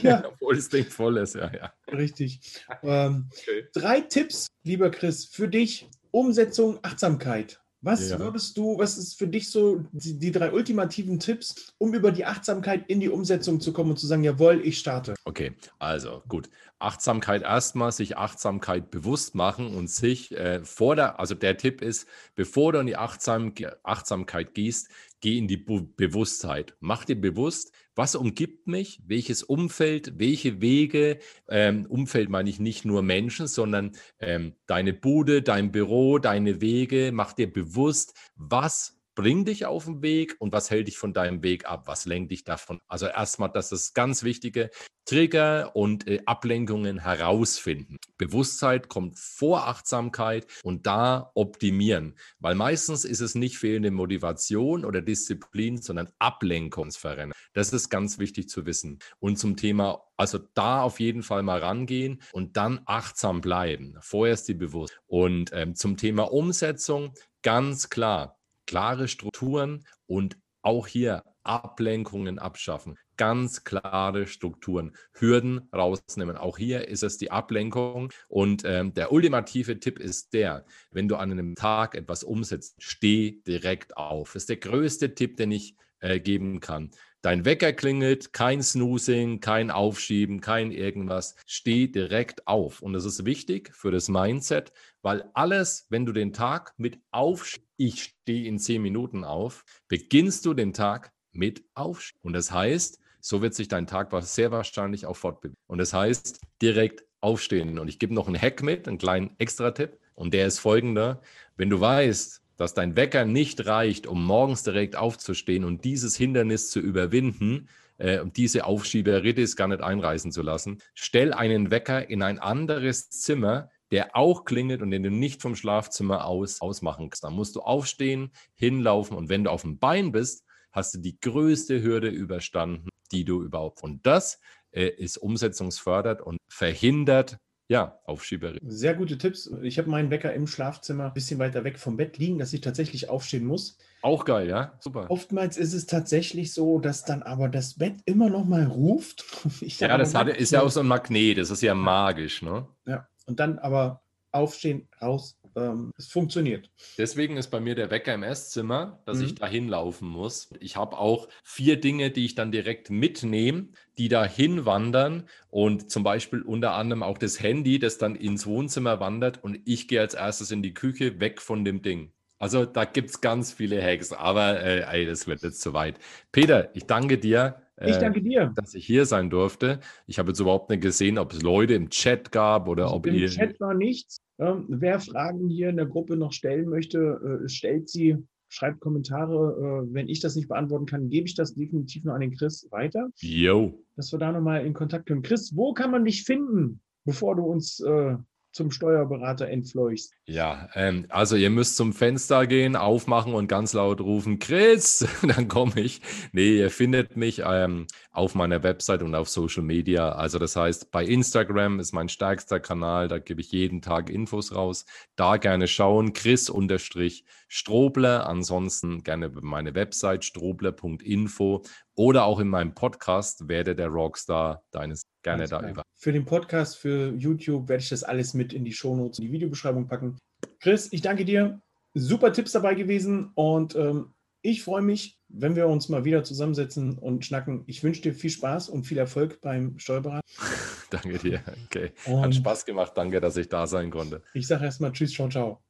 Ja. Obwohl das Ding voll ist, ja, ja. Richtig. Ähm, okay. Drei Tipps, lieber Chris, für dich. Umsetzung, Achtsamkeit. Was ja. würdest du, was ist für dich so die, die, drei ultimativen Tipps, um über die Achtsamkeit in die Umsetzung zu kommen und zu sagen, jawohl, ich starte? Okay, also gut. Achtsamkeit erstmal, sich Achtsamkeit bewusst machen und sich äh, vor der, also der Tipp ist, bevor du in die Achtsam, Achtsamkeit gehst, geh in die Be Bewusstheit. Mach dir bewusst, was umgibt mich, welches Umfeld, welche Wege. Ähm, Umfeld meine ich nicht nur Menschen, sondern ähm, deine Bude, dein Büro, deine Wege. Mach dir bewusst, was bringt dich auf den Weg und was hält dich von deinem Weg ab? Was lenkt dich davon? Also erstmal, das ist ganz wichtige Trigger und äh, Ablenkungen herausfinden. Bewusstheit kommt vor Achtsamkeit und da optimieren, weil meistens ist es nicht fehlende Motivation oder Disziplin, sondern Ablenkungsverrenner. Das ist ganz wichtig zu wissen. Und zum Thema, also da auf jeden Fall mal rangehen und dann achtsam bleiben. Vorher ist die bewusst. Und ähm, zum Thema Umsetzung, ganz klar, klare Strukturen und auch hier Ablenkungen abschaffen. Ganz klare Strukturen, Hürden rausnehmen. Auch hier ist es die Ablenkung. Und ähm, der ultimative Tipp ist der, wenn du an einem Tag etwas umsetzt, steh direkt auf. Das ist der größte Tipp, den ich äh, geben kann. Dein Wecker klingelt, kein Snoozing, kein Aufschieben, kein irgendwas. Steh direkt auf. Und das ist wichtig für das Mindset, weil alles, wenn du den Tag mit Aufschieben, ich stehe in zehn Minuten auf, beginnst du den Tag mit Aufschieben. Und das heißt, so wird sich dein Tag sehr wahrscheinlich auch fortbewegen. Und das heißt, direkt aufstehen. Und ich gebe noch einen Hack mit, einen kleinen Extra-Tipp. Und der ist folgender. Wenn du weißt, dass dein Wecker nicht reicht, um morgens direkt aufzustehen und dieses Hindernis zu überwinden, äh, um diese Aufschieberitis gar nicht einreißen zu lassen, stell einen Wecker in ein anderes Zimmer, der auch klingelt und den du nicht vom Schlafzimmer aus ausmachen kannst. Dann musst du aufstehen, hinlaufen und wenn du auf dem Bein bist, hast du die größte Hürde überstanden, die du überhaupt. Und das äh, ist umsetzungsfördert und verhindert ja, Aufschieberin. Sehr gute Tipps. Ich habe meinen Wecker im Schlafzimmer ein bisschen weiter weg vom Bett liegen, dass ich tatsächlich aufstehen muss. Auch geil, ja? Super. Oftmals ist es tatsächlich so, dass dann aber das Bett immer noch mal ruft. ja, das hat, ist ja auch so ein Magnet, das ist ja magisch, ne? Ja, und dann aber aufstehen, raus, ähm, es funktioniert. Deswegen ist bei mir der Wecker im Esszimmer, dass mhm. ich da hinlaufen muss. Ich habe auch vier Dinge, die ich dann direkt mitnehme, die da hinwandern und zum Beispiel unter anderem auch das Handy, das dann ins Wohnzimmer wandert und ich gehe als erstes in die Küche weg von dem Ding. Also da gibt es ganz viele Hacks, aber äh, ey, das wird jetzt zu weit. Peter, ich danke dir. Ich danke dir. Dass ich hier sein durfte. Ich habe jetzt überhaupt nicht gesehen, ob es Leute im Chat gab oder also ob Im ihr. Im Chat war nichts. Wer Fragen hier in der Gruppe noch stellen möchte, äh, stellt sie, schreibt Kommentare. Äh, wenn ich das nicht beantworten kann, gebe ich das definitiv noch an den Chris weiter. Jo. Dass wir da nochmal in Kontakt kommen. Chris, wo kann man dich finden, bevor du uns äh, zum Steuerberater entfleuchst. Ja, ähm, also ihr müsst zum Fenster gehen, aufmachen und ganz laut rufen, Chris, dann komme ich. Nee, ihr findet mich ähm, auf meiner Website und auf Social Media. Also das heißt, bei Instagram ist mein stärkster Kanal, da gebe ich jeden Tag Infos raus. Da gerne schauen, Chris-Strobler. Ansonsten gerne meine Website strobler.info oder auch in meinem Podcast werde der Rockstar deines gerne da über. Für den Podcast, für YouTube werde ich das alles mit in die Shownotes, in die Videobeschreibung packen. Chris, ich danke dir. Super Tipps dabei gewesen und ähm, ich freue mich, wenn wir uns mal wieder zusammensetzen und schnacken. Ich wünsche dir viel Spaß und viel Erfolg beim Steuerberater. danke dir. Okay. Und Hat Spaß gemacht. Danke, dass ich da sein konnte. Ich sage erstmal Tschüss, ciao, ciao.